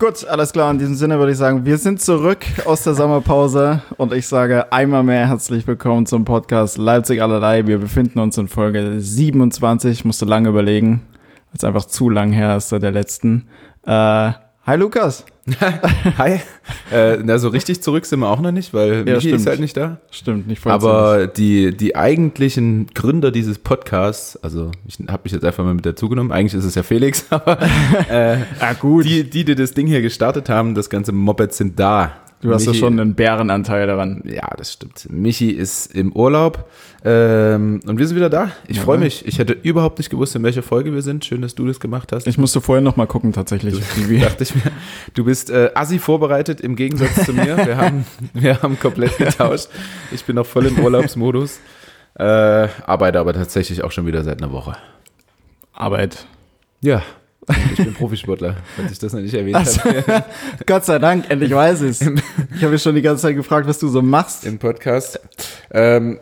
Gut, alles klar. In diesem Sinne würde ich sagen, wir sind zurück aus der Sommerpause und ich sage einmal mehr herzlich willkommen zum Podcast Leipzig allerlei. Wir befinden uns in Folge 27. Ich musste lange überlegen, weil es einfach zu lang her ist der letzten. Äh, hi Lukas. Hi. Äh, na, so richtig zurück sind wir auch noch nicht, weil Ja, Michi stimmt. ist halt nicht da. Stimmt, nicht voll Aber die, die eigentlichen Gründer dieses Podcasts, also ich habe mich jetzt einfach mal mit dazu genommen, eigentlich ist es ja Felix, aber äh, Ah, gut. die, die, die das Ding hier gestartet haben, das ganze Moped sind da. Du hast ja schon einen Bärenanteil daran. Ja, das stimmt. Michi ist im Urlaub ähm, und wir sind wieder da. Ich Ja. freue mich. Ich hätte überhaupt nicht gewusst, in welcher Folge wir sind. Schön, dass du das gemacht hast. Ich musste vorher noch mal gucken tatsächlich. wie wir- dachte ich mir, du bist äh, assi vorbereitet im Gegensatz zu mir. Wir haben, wir haben komplett getauscht. Ich bin noch voll im Urlaubsmodus. Äh, arbeite aber tatsächlich auch schon wieder seit einer Woche. Arbeit. Ja, ich bin Profisportler, falls ich das noch nicht erwähnt Also, habe Gott sei Dank, endlich weiß ich Ich habe mich schon die ganze Zeit gefragt, was du so machst. im Podcast. Ähm,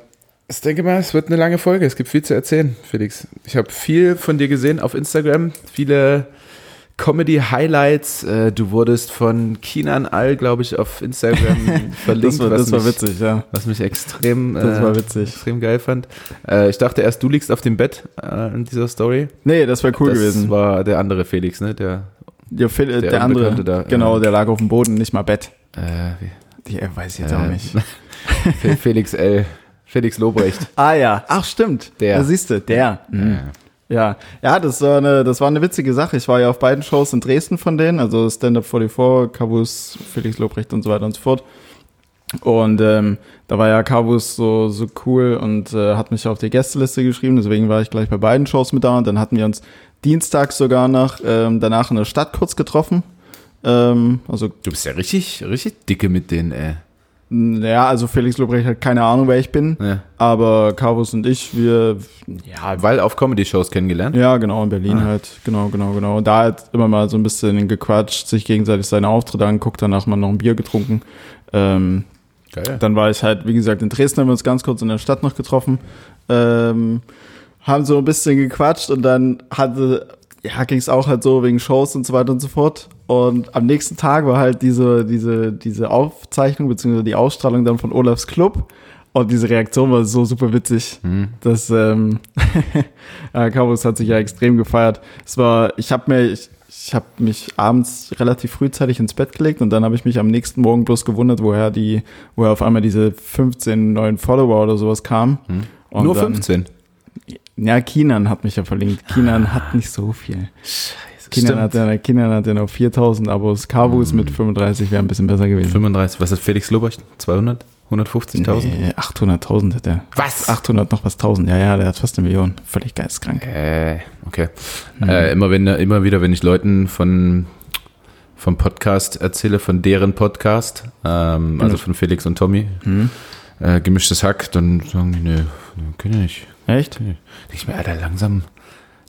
ich denke mal, es wird eine lange Folge. Es gibt viel zu erzählen, Felix. Ich habe viel von dir gesehen auf Instagram, viele Comedy-Highlights. Äh, du wurdest von Kinan All, glaube ich, auf Instagram verlinkt. Das war, das war mich- witzig, ja. Was mich extrem, Das äh, war witzig. extrem geil fand. Äh, ich dachte erst, du liegst auf dem Bett äh, in dieser Story. Nee, das wäre cool das gewesen. war der andere Felix, ne? Der, Ja, Phil, äh, der der, andere, da, genau, äh, der lag auf dem Boden, nicht mal Bett. äh, wie, Die äh, weiß ich jetzt Äh, auch nicht. Fe- Felix L. Felix Lobrecht. Ah ja, ach stimmt. Der. Da siehst du, der. Mhm. Äh, Ja, ja, das war eine, das war eine witzige Sache. Ich war ja auf beiden Shows in Dresden von denen, also Stand Up 44, Kavus, Felix Lobrecht und so weiter und so fort. Und ähm, da war ja Kavus so, so cool und äh, hat mich auf die Gästeliste geschrieben, deswegen war ich gleich bei beiden Shows mit da und dann hatten wir uns dienstags sogar noch ähm, danach in der Stadt kurz getroffen. Ähm, also du bist ja richtig, richtig dicke mit den, äh. Ja, also Felix Lobrecht hat keine Ahnung, wer ich bin, Ja. aber Kavus und ich, wir, ja, Weil auf Comedy-Shows kennengelernt. Ja, genau, in Berlin Ah. halt. Genau, genau, genau. Und da halt immer mal so ein bisschen gequatscht, sich gegenseitig seine Auftritte angeguckt, danach mal noch ein Bier getrunken. Ähm, Geil. dann war ich halt, wie gesagt, in Dresden haben wir uns ganz kurz in der Stadt noch getroffen. Ähm, haben so ein bisschen gequatscht und dann hatte, ja, ging es auch halt so wegen Shows und so weiter und so fort. Und am nächsten Tag war halt diese, diese, diese Aufzeichnung beziehungsweise die Ausstrahlung dann von Olafs Club. Und diese Reaktion war so super witzig. Hm. Das, ähm, Cowboys hat sich ja extrem gefeiert. Es war, ich habe mir, ich, ich habe mich abends relativ frühzeitig ins Bett gelegt und dann habe ich mich am nächsten Morgen bloß gewundert, woher die, woher auf einmal diese 15 neuen Follower oder sowas kamen. Und Hm. Nur dann, 15. Ja, Kinan hat mich ja verlinkt. Kinan hat nicht so viel. Kinan hat, ja, Kinan hat ja noch 4000 Abos. Kavus mit 35 wäre ein bisschen besser gewesen. 35. Was ist Felix Lobrecht? 200? 150.000? Nee, 800.000 hat er. Was? 800 noch was 1000. Ja, ja, der hat fast eine Million. Völlig geisteskrank. Äh, okay. Mhm. Äh, immer, wenn, immer wieder, wenn ich Leuten von vom Podcast erzähle, von deren Podcast, ähm, also von Felix und Tommy, Mhm. äh, gemischtes Hack, dann sagen die, nee, nee kenn ich nicht. Echt? Denke ich mir, Alter, langsam,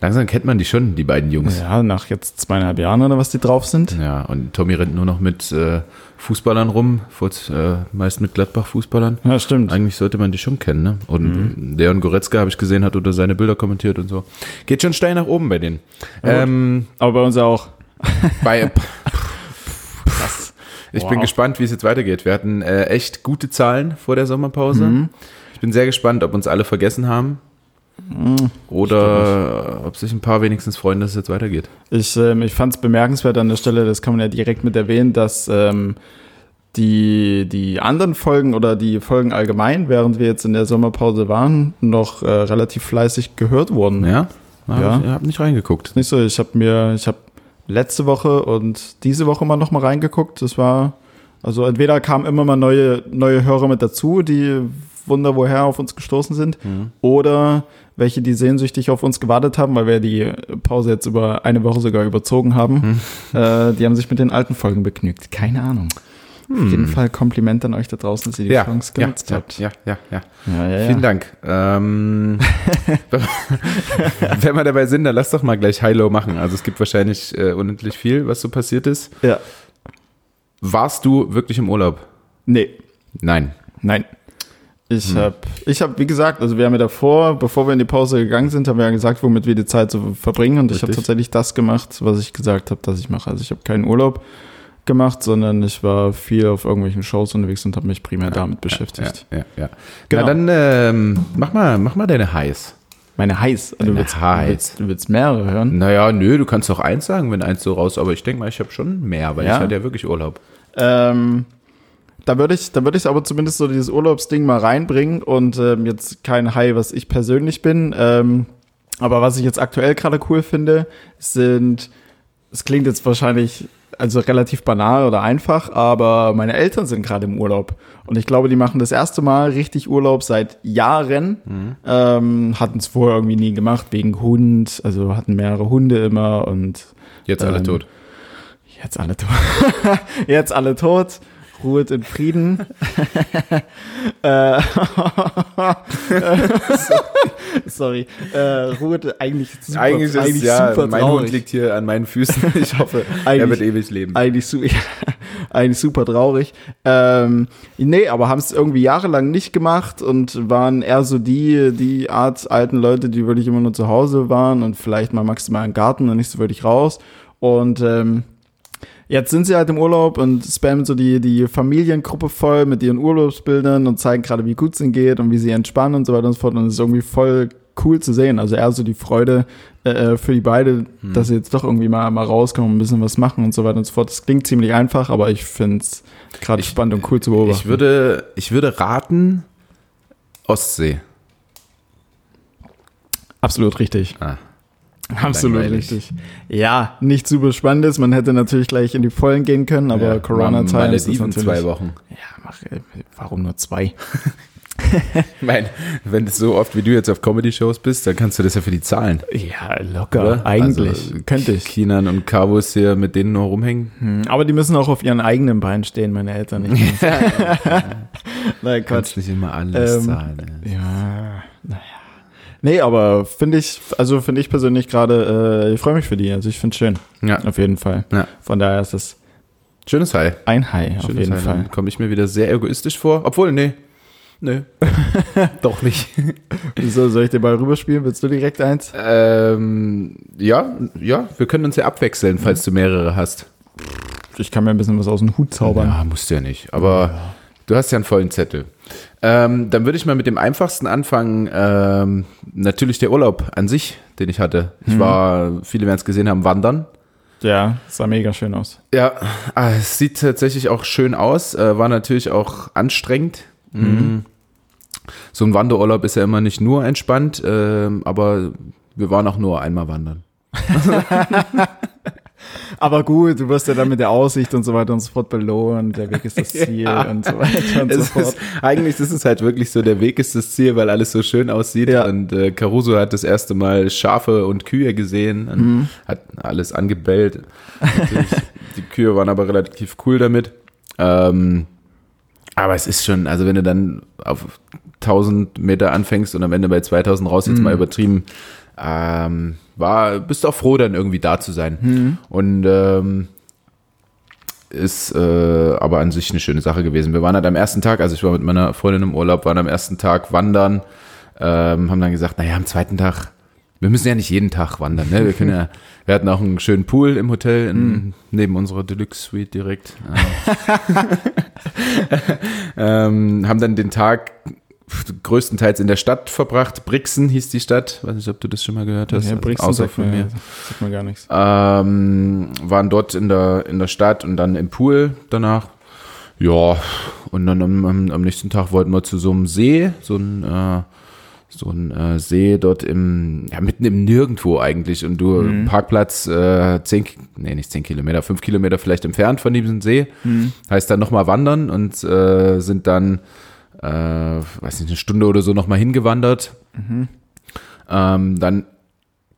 langsam kennt man die schon, die beiden Jungs. Ja, nach jetzt zweieinhalb Jahren oder was die drauf sind. Ja, und Tommy rennt nur noch mit äh, Fußballern rum, furz- äh, meist mit Gladbach-Fußballern. Ja, stimmt. Eigentlich sollte man die schon kennen, ne? Und Mhm. Leon Goretzka, habe ich gesehen, hat unter seine Bilder kommentiert und so. Geht schon steil nach oben bei denen. Ja, ähm, Aber bei uns auch. bei, Krass. Ich bin Wow. gespannt, wie es jetzt weitergeht. Wir hatten äh, echt gute Zahlen vor der Sommerpause. Mhm. Ich bin sehr gespannt, ob uns alle vergessen haben. Oder ob sich ein paar wenigstens freuen, dass es jetzt weitergeht. Ich, ähm, ich fand es bemerkenswert an der Stelle, das kann man ja direkt mit erwähnen, dass ähm, die, die anderen Folgen oder die Folgen allgemein, während wir jetzt in der Sommerpause waren, noch äh, relativ fleißig gehört wurden. Ja? Ja. ja. Ich habe nicht reingeguckt. Nicht so, ich habe mir, ich habe letzte Woche und diese Woche mal noch mal reingeguckt. Das war, also entweder kamen immer mal neue, neue Hörer mit dazu, die Wunder woher auf uns gestoßen sind, Mhm. oder welche, die sehnsüchtig auf uns gewartet haben, weil wir die Pause jetzt über eine Woche sogar überzogen haben. Äh, die haben sich mit den alten Folgen begnügt. Keine Ahnung. Auf jeden Fall Kompliment an euch da draußen, dass ihr die Ja, Chance genutzt ja, habt. ja, ja, ja. Ja, ja, ja. Vielen Dank. Ähm, wenn wir dabei sind, dann lass doch mal gleich High-Low machen. Also es gibt wahrscheinlich äh, unendlich viel, was so passiert ist. Ja. Warst du wirklich im Urlaub? Nee, Nein. Nein. Ich habe, ich habe, wie gesagt, also wir haben ja davor, bevor wir in die Pause gegangen sind, haben wir ja gesagt, womit wir die Zeit so verbringen. Und ich habe Richtig. tatsächlich das gemacht, was ich gesagt habe, dass ich mache. Also ich habe keinen Urlaub. gemacht, sondern ich war viel auf irgendwelchen Shows unterwegs und habe mich primär damit beschäftigt. Ja, ja, ja. Genau. Na dann ähm, mach, mal, mach mal deine Highs. Meine Heiß. Du Deine willst, Highs. Du, willst, du willst mehrere hören? Naja, nö, du kannst doch eins sagen, wenn eins so raus, aber ich denke mal, ich habe schon mehr, weil Ja? ich hatte ja wirklich Urlaub. Ähm, da würde ich, da würde ich aber zumindest so dieses Urlaubsding mal reinbringen und ähm, jetzt kein High, was ich persönlich bin. Ähm, aber was ich jetzt aktuell gerade cool finde, sind, es klingt jetzt wahrscheinlich also relativ banal oder einfach, aber meine Eltern sind gerade im Urlaub und ich glaube, die machen das erste Mal richtig Urlaub seit Jahren. Ähm, hatten es vorher irgendwie nie gemacht wegen Hund, also hatten mehrere Hunde immer und Jetzt alle Ähm, tot. Jetzt alle tot. Jetzt alle tot. Ruhet in Frieden. äh, sorry. Äh, Ruhet eigentlich super, Eigentlich ist ja, super mein Hund traurig. liegt hier an meinen Füßen. Ich hoffe, er Eigentlich- wird ewig leben. Eigentlich, su eigentlich super traurig. Ähm, nee, aber haben es irgendwie jahrelang nicht gemacht und waren eher so die, die Art alten Leute, die wirklich immer nur zu Hause waren und vielleicht mal maximal im Garten und nicht so wirklich raus. Und ähm, Jetzt sind sie halt im Urlaub und spammen so die, die Familiengruppe voll mit ihren Urlaubsbildern und zeigen gerade, wie gut es ihnen geht und wie sie entspannen und so weiter und so fort. Und es ist irgendwie voll cool zu sehen. Also eher so die Freude äh, für die beide, Hm. dass sie jetzt doch irgendwie mal, mal rauskommen und ein bisschen was machen und so weiter und so fort. Das klingt ziemlich einfach, aber ich finde es gerade spannend und cool zu beobachten. Ich würde, ich würde raten, Ostsee. Absolut richtig. Ah. Absolut Langweilig. richtig. Ja, nicht super spannendes. Man hätte natürlich gleich in die Vollen gehen können, aber Ja, Corona-Times ist Malediven natürlich... zwei Wochen. Ja, mach, äh, warum nur zwei? Ich meine, wenn du so oft wie du jetzt auf Comedy-Shows bist, dann kannst du das ja für die zahlen. Ja, locker. Oder? Eigentlich. Also, Könnte ich. Kinan und Cabos hier mit denen nur rumhängen. Hm, Aber die müssen auch auf ihren eigenen Beinen stehen, meine Eltern nicht. Nein, Quatsch. Kannst nicht immer alles Ähm, zahlen. Ja. Nee, aber finde ich, also finde ich persönlich gerade, äh, ich freue mich für die. Also ich finde es schön. Ja. Auf jeden Fall. Ja. Von daher ist es Schönes High. ein High, auf Schönes jeden High. Fall. Komme ich mir wieder sehr egoistisch vor. Obwohl, nee. Nee. Doch nicht. So, soll ich dir mal rüberspielen? Willst du direkt eins? ähm, ja, ja, wir können uns ja abwechseln, falls du mehrere hast. Ich kann mir ein bisschen was aus dem Hut zaubern. Ja, musst du ja nicht. Aber du hast ja einen vollen Zettel. Ähm, dann würde ich mal mit dem einfachsten anfangen. Ähm, natürlich der Urlaub an sich, den ich hatte. Ich war, viele werden es gesehen haben, wandern. Ja, sah mega schön aus. Ja, ah, es sieht tatsächlich auch schön aus. Äh, war natürlich auch anstrengend. Mhm. So ein Wanderurlaub ist ja immer nicht nur entspannt, ähm, aber wir waren auch nur einmal wandern. Aber gut, du wirst ja dann mit der Aussicht und so weiter und so fort belohnt. Der Weg ist das Ziel Ja. und so weiter und so Es fort. ist, eigentlich ist es halt wirklich so, der Weg ist das Ziel, weil alles so schön aussieht. Ja. Und äh, Caruso hat das erste Mal Schafe und Kühe gesehen und Mhm. hat alles angebellt. Die Kühe waren aber relativ cool damit. Ähm, aber es ist schon, also wenn du dann auf 1000 Meter anfängst und am Ende bei 2000 raus, Mhm. jetzt mal übertrieben, ähm, war, bist du auch froh, dann irgendwie da zu sein. Mhm. Und ähm, ist äh, aber an sich eine schöne Sache gewesen. Wir waren halt am ersten Tag, also ich war mit meiner Freundin im Urlaub, waren am ersten Tag wandern, ähm, haben dann gesagt, naja, am zweiten Tag, wir müssen ja nicht jeden Tag wandern, ne? Wir können ja, wir hatten auch einen schönen Pool im Hotel in, neben unserer Deluxe Suite direkt. ähm, haben dann den Tag größtenteils in der Stadt verbracht. Brixen hieß die Stadt. Weiß nicht, ob du das schon mal gehört hast. Ja, Also Brixen außer sagt von mir. Sagt mir gar nichts. Ähm, waren dort in der, in der Stadt und dann im Pool danach. Ja, und dann am, am, nächsten Tag wollten wir zu so einem See, so ein, äh, so ein äh, See dort im, ja, mitten im Nirgendwo eigentlich. Und du, Parkplatz, äh, zehn, nee, nicht zehn Kilometer, fünf Kilometer vielleicht entfernt von diesem See. Heißt dann nochmal wandern und äh, sind dann, äh, weiß nicht, eine Stunde oder so nochmal hingewandert. Ähm, dann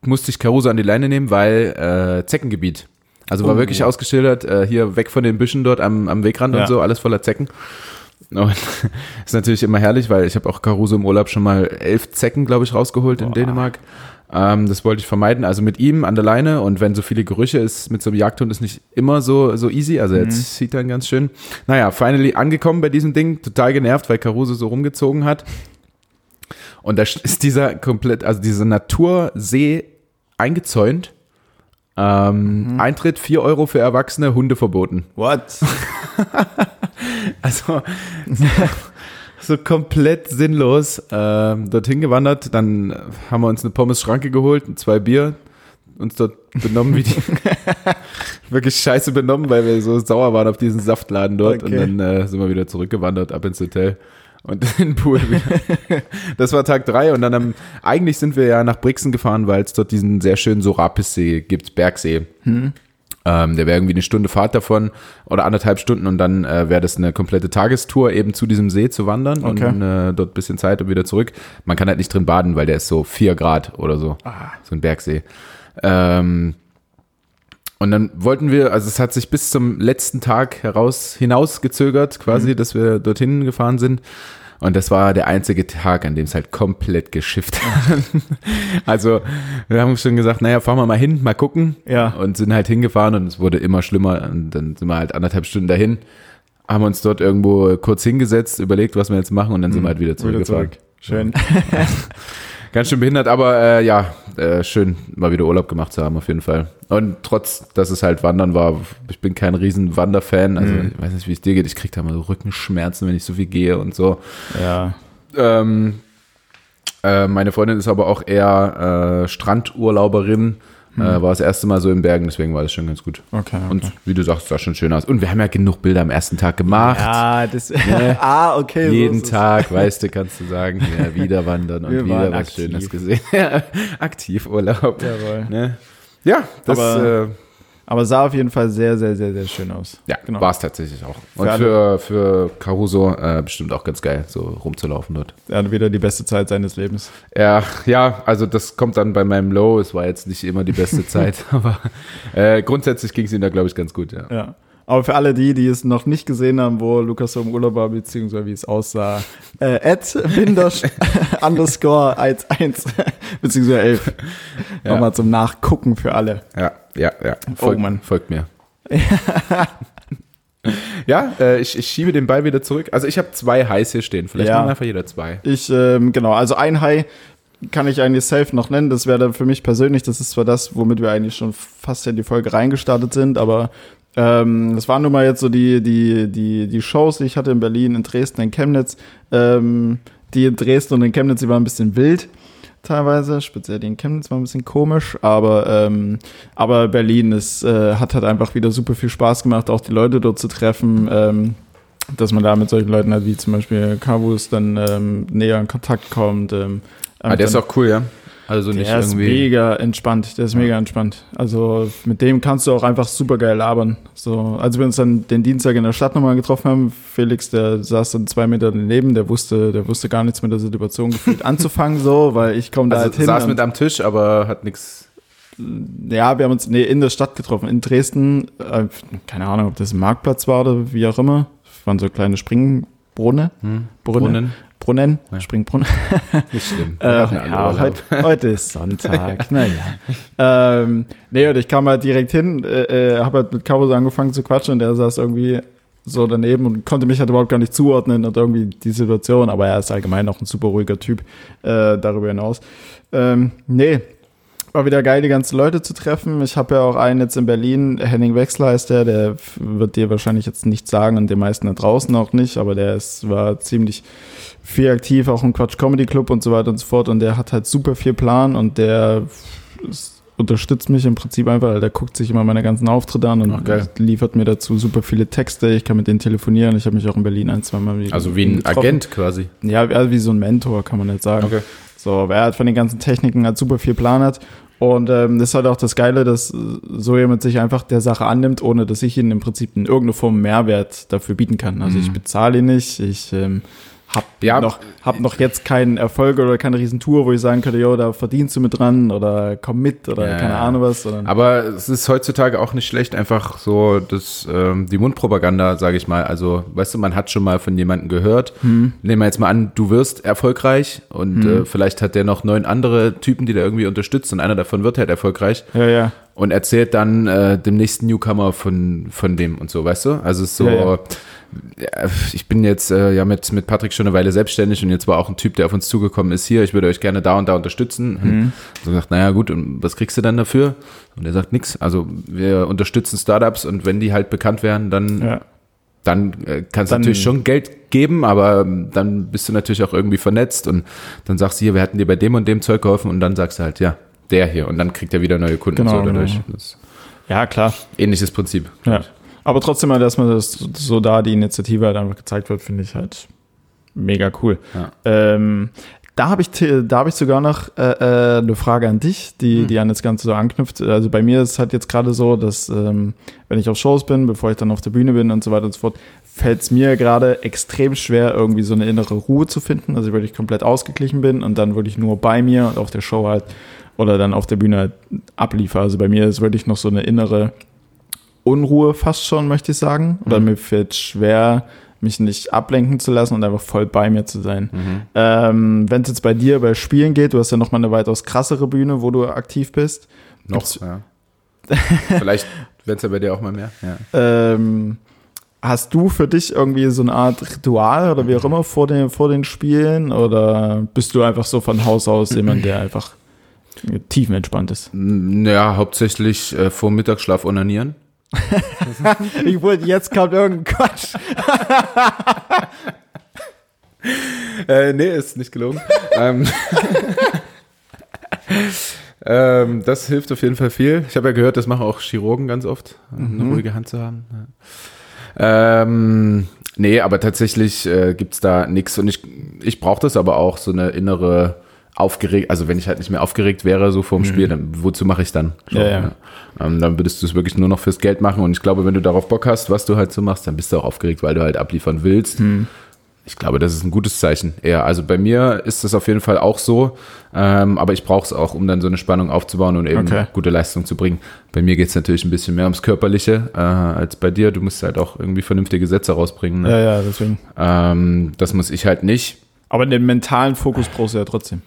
musste ich Caruso an die Leine nehmen, weil äh, Zeckengebiet. Also war Oh. wirklich ausgeschildert, äh, hier weg von den Büschen dort am, am Wegrand Ja. und so, alles voller Zecken. Und ist natürlich immer herrlich, weil ich habe auch Caruso im Urlaub schon mal elf Zecken, glaube ich, rausgeholt in Boah. Dänemark. Ähm, das wollte ich vermeiden. Also mit ihm an der Leine und wenn so viele Gerüche ist, mit so einem Jagdhund ist nicht immer so, so easy. Also jetzt sieht er ganz schön. Naja, finally angekommen bei diesem Ding, total genervt, weil Caruso so rumgezogen hat. Und da ist dieser komplett, also dieser Natursee eingezäunt. Ähm, Eintritt 4 Euro für Erwachsene, Hunde verboten. What? Also so, komplett sinnlos ähm, dorthin gewandert. Dann haben wir uns eine Pommes-Schranke geholt, zwei Bier, uns dort benommen wie die wirklich scheiße benommen, weil wir so sauer waren auf diesen Saftladen dort Okay. und dann äh, sind wir wieder zurückgewandert ab ins Hotel und in den Pool wieder. Das war Tag drei und dann am, eigentlich sind wir ja nach Brixen gefahren, weil es dort diesen sehr schönen Sorapis-See gibt, Bergsee. Ähm, der wäre irgendwie eine Stunde Fahrt davon oder anderthalb Stunden und dann äh, wäre das eine komplette Tagestour eben zu diesem See zu wandern Okay. und äh, dort ein bisschen Zeit und wieder zurück. Man kann halt nicht drin baden, weil der ist so vier Grad oder so. So ein Bergsee. Ähm, und dann wollten wir, also es hat sich bis zum letzten Tag heraus hinausgezögert, quasi, dass wir dorthin gefahren sind. Und das war der einzige Tag, an dem es halt komplett geschifft hat. also wir haben schon gesagt, naja, fahren wir mal hin, mal gucken. Ja. Und sind halt hingefahren und es wurde immer schlimmer. Und dann sind wir halt anderthalb Stunden dahin, haben uns dort irgendwo kurz hingesetzt, überlegt, was wir jetzt machen und dann sind wir halt wieder Wieder zurückgefahren. zurück. Schön. Ganz schön behindert, aber äh, ja, äh, schön, mal wieder Urlaub gemacht zu haben, auf jeden Fall. Und trotz, dass es halt Wandern war, ich bin kein riesen Wanderfan, also Mhm. ich weiß nicht, wie es dir geht, ich krieg da mal so Rückenschmerzen, wenn ich so viel gehe und so. Ja. Ähm, äh, meine Freundin ist aber auch eher äh, Strandurlauberin, äh, war das erste Mal so in Bergen, deswegen war das schon ganz gut. Okay. okay. Und wie du sagst, sah schon schön aus. Und wir haben ja genug Bilder am ersten Tag gemacht. ja, das. ah, okay. so Jeden es. Tag, weißt du, kannst du sagen, ja, wieder wandern und Wir wieder waren was aktiv. Schönes gesehen. Aktivurlaub. Jawohl. Ne? Ja, das Aber- äh, Aber sah auf jeden Fall sehr, sehr, sehr, sehr schön aus. ja, genau. war es tatsächlich auch. Und alle- für, für Caruso äh, bestimmt auch ganz geil, so rumzulaufen dort. Er hatte wieder die beste Zeit seines Lebens. Ja, ja, also das kommt dann bei meinem Low. Es war jetzt nicht immer die beste Zeit, aber äh, grundsätzlich ging es ihm da, glaube ich, ganz gut, ja. Ja. Aber für alle die, die es noch nicht gesehen haben, wo Lukas so im Urlaub war, beziehungsweise wie es aussah, äh, at underscore 11, beziehungsweise 11. Ja. Nochmal zum Nachgucken für alle. Ja, ja, ja. Folgt, Mann. folgt mir. ja, äh, ich, ich schiebe den Ball wieder zurück. Also ich habe zwei Highs hier stehen. Vielleicht Ja. machen einfach jeder zwei. Ich, ähm, genau, also ein High kann ich eigentlich safe noch nennen. Das wäre dann für mich persönlich, das ist zwar das, womit wir eigentlich schon fast in die Folge reingestartet sind, aber ähm, das waren nun mal jetzt so die, die, die, die Shows, die ich hatte in Berlin, in Dresden, in Chemnitz. Ähm, die in Dresden und in Chemnitz, die waren ein bisschen wild teilweise, speziell die in Chemnitz war ein bisschen komisch, aber, ähm, aber Berlin ist, äh, hat halt einfach wieder super viel Spaß gemacht, auch die Leute dort zu treffen. Ähm, dass man da mit solchen Leuten halt wie zum Beispiel Kavus dann ähm, näher in Kontakt kommt. Ähm, Ah, der ist dann- auch cool, ja. Also nicht der ist irgendwie. mega entspannt, der ist mega entspannt. Also mit dem kannst du auch einfach super geil labern. So, als wir uns dann den Dienstag in der Stadt nochmal getroffen haben, Felix, der saß dann zwei Meter daneben, der wusste, der wusste gar nichts mit der Situation gefühlt anzufangen, so, weil ich komme da also halt hin. saß mit am Tisch, aber hat nichts. ja, wir haben uns nee, in der Stadt getroffen, in Dresden. Äh, keine Ahnung, ob das ein Marktplatz war oder wie auch immer. Das waren so kleine Springbrunnen. Hm? Brunnen. Brunnen. Brunnen. Ja. Springbrunnen. Nicht schlimm. Äh, ja, heute, heute ist Sonntag. naja. ähm, nee, und ich kam halt direkt hin, äh, äh, habe halt mit Caro so angefangen zu quatschen und der saß irgendwie so daneben und konnte mich halt überhaupt gar nicht zuordnen und irgendwie die Situation, aber er ist allgemein auch ein super ruhiger Typ äh, darüber hinaus. Ähm, nee, war wieder geil, die ganzen Leute zu treffen. Ich habe ja auch einen jetzt in Berlin, Henning Wechsler heißt der, der wird dir wahrscheinlich jetzt nichts sagen und den meisten da draußen auch nicht, aber der ist, war ziemlich viel aktiv, auch im Quatsch Comedy Club und so weiter und so fort und der hat halt super viel Plan und der unterstützt mich im Prinzip einfach, weil der guckt sich immer meine ganzen Auftritte an und geil. liefert mir dazu super viele Texte. Ich kann mit denen telefonieren. Ich habe mich auch in Berlin ein, zwei Mal mit Also wie ein getroffen. Agent quasi. Ja, wie- also wie so ein Mentor, kann man jetzt sagen. Okay. So, wer halt von den ganzen Techniken halt super viel Plan hat. Und ähm, das ist halt auch das Geile, dass so jemand sich einfach der Sache annimmt, ohne dass ich ihn im Prinzip in irgendeiner Form Mehrwert dafür bieten kann. Also ich bezahle ihn nicht, ich ähm, hab Ja. noch hab noch jetzt keinen Erfolg oder keine Riesentour, wo ich sagen könnte, jo, da verdienst du mit dran oder komm mit oder Ja, keine. Ahnung was. Aber es ist heutzutage auch nicht schlecht, einfach so das, ähm, die Mundpropaganda, sage ich mal. Also, weißt du, man hat schon mal von jemandem gehört. Hm. Nehmen wir jetzt mal an, du wirst erfolgreich und äh, vielleicht hat der noch neun andere Typen, die da irgendwie unterstützt und einer davon wird halt erfolgreich. ja, ja. und erzählt dann äh, dem nächsten Newcomer von, von dem und so, weißt du? Also so, Ja, ja. ja, ich bin jetzt äh, ja mit, mit Patrick schon eine Weile selbstständig und jetzt war auch ein Typ, der auf uns zugekommen ist, hier, ich würde euch gerne da und da unterstützen. Mhm. Und so gesagt, naja gut, und was kriegst du dann dafür? Und er sagt nix. Also wir unterstützen Startups und wenn die halt bekannt werden, dann, Ja. dann äh, kannst du natürlich schon Geld geben, aber ähm, dann bist du natürlich auch irgendwie vernetzt und dann sagst du hier, wir hatten dir bei dem und dem Zeug geholfen und dann sagst du halt, ja, der hier und dann kriegt er wieder neue Kunden Genau, so dadurch. genau. Ja, klar. ähnliches Prinzip. Ja. Aber trotzdem mal, dass man das so da die Initiative halt einfach gezeigt wird, finde ich halt mega cool. Ja. Ähm, da habe ich, da habe ich sogar noch äh, äh, eine Frage an dich, die, die an das Ganze so anknüpft. Also bei mir ist es halt jetzt gerade so, dass ähm, wenn ich auf Shows bin, bevor ich dann auf der Bühne bin und so weiter und so fort, fällt es mir gerade extrem schwer, irgendwie so eine innere Ruhe zu finden. Also wenn ich komplett ausgeglichen bin und dann wirklich nur bei mir und auf der Show halt oder dann auf der Bühne halt abliefer. Also bei mir ist wirklich noch so eine innere Unruhe fast schon, möchte ich sagen. Oder mir fällt schwer, mich nicht ablenken zu lassen und einfach voll bei mir zu sein. Ähm, Wenn es jetzt bei dir bei Spielen geht, du hast ja nochmal eine weitaus krassere Bühne, wo du aktiv bist. Noch, Gibt's- ja. Vielleicht wird es ja bei dir auch mal mehr. Ja. Ähm, hast du für dich irgendwie so eine Art Ritual oder wie auch immer vor den, vor den Spielen? Oder bist du einfach so von Haus aus jemand, der einfach tiefenentspannt ist? Naja, hauptsächlich äh, vor Mittagsschlaf onanieren. Ich wollte, jetzt kommt irgendein Quatsch. Äh, nee, ist nicht gelogen. ähm, ähm, das hilft auf jeden Fall viel. Ich habe ja gehört, das machen auch Chirurgen ganz oft, eine ruhige Hand zu haben. Ja. Ähm, nee, aber tatsächlich äh, gibt's da nichts und ich, ich brauche das aber auch, so eine innere aufgeregt, also wenn ich halt nicht mehr aufgeregt wäre, so vorm Spiel, dann wozu mache ich dann? So, Ja, ja. ne? Ähm, dann würdest du es wirklich nur noch fürs Geld machen und ich glaube, wenn du darauf Bock hast, was du halt so machst, dann bist du auch aufgeregt, weil du halt abliefern willst. Ich glaube, das ist ein gutes Zeichen. Ja, also bei mir ist das auf jeden Fall auch so, ähm, aber ich brauche es auch, um dann so eine Spannung aufzubauen und eben Okay. gute Leistung zu bringen. Bei mir geht es natürlich ein bisschen mehr ums Körperliche äh, als bei dir. Du musst halt auch irgendwie vernünftige Sätze rausbringen. Ne? Ja, ja, deswegen. Ähm, das muss ich halt nicht. Aber den mentalen Fokus brauchst du ja trotzdem.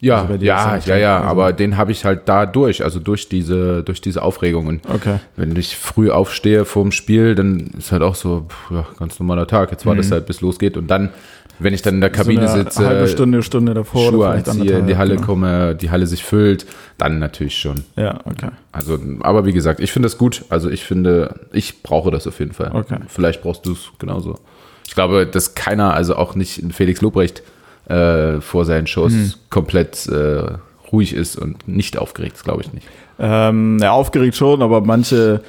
Ja, Also ja, ja ja, also- aber den habe ich halt da durch, also durch diese, durch diese Aufregung. Und Okay. wenn ich früh aufstehe vor dem Spiel, dann ist halt auch so, pff, ja, ganz normaler Tag. Jetzt war das halt, bis losgeht. Und dann, wenn ich dann in der Kabine Mhm. so sitze, halbe Stunde, Stunde davor. Schuhe anziehe, in die Halle genau. komme, die Halle sich füllt, dann natürlich schon. Ja, okay. Also, aber wie gesagt, ich finde das gut. Also ich finde, ich brauche das auf jeden Fall. Okay. Vielleicht brauchst du es genauso. Ich glaube, dass keiner, also auch nicht Felix Lobrecht, äh, vor seinen Shows Mhm. komplett äh, ruhig ist und nicht aufgeregt ist, glaube ich nicht. Ähm, ja, aufgeregt schon, aber manche,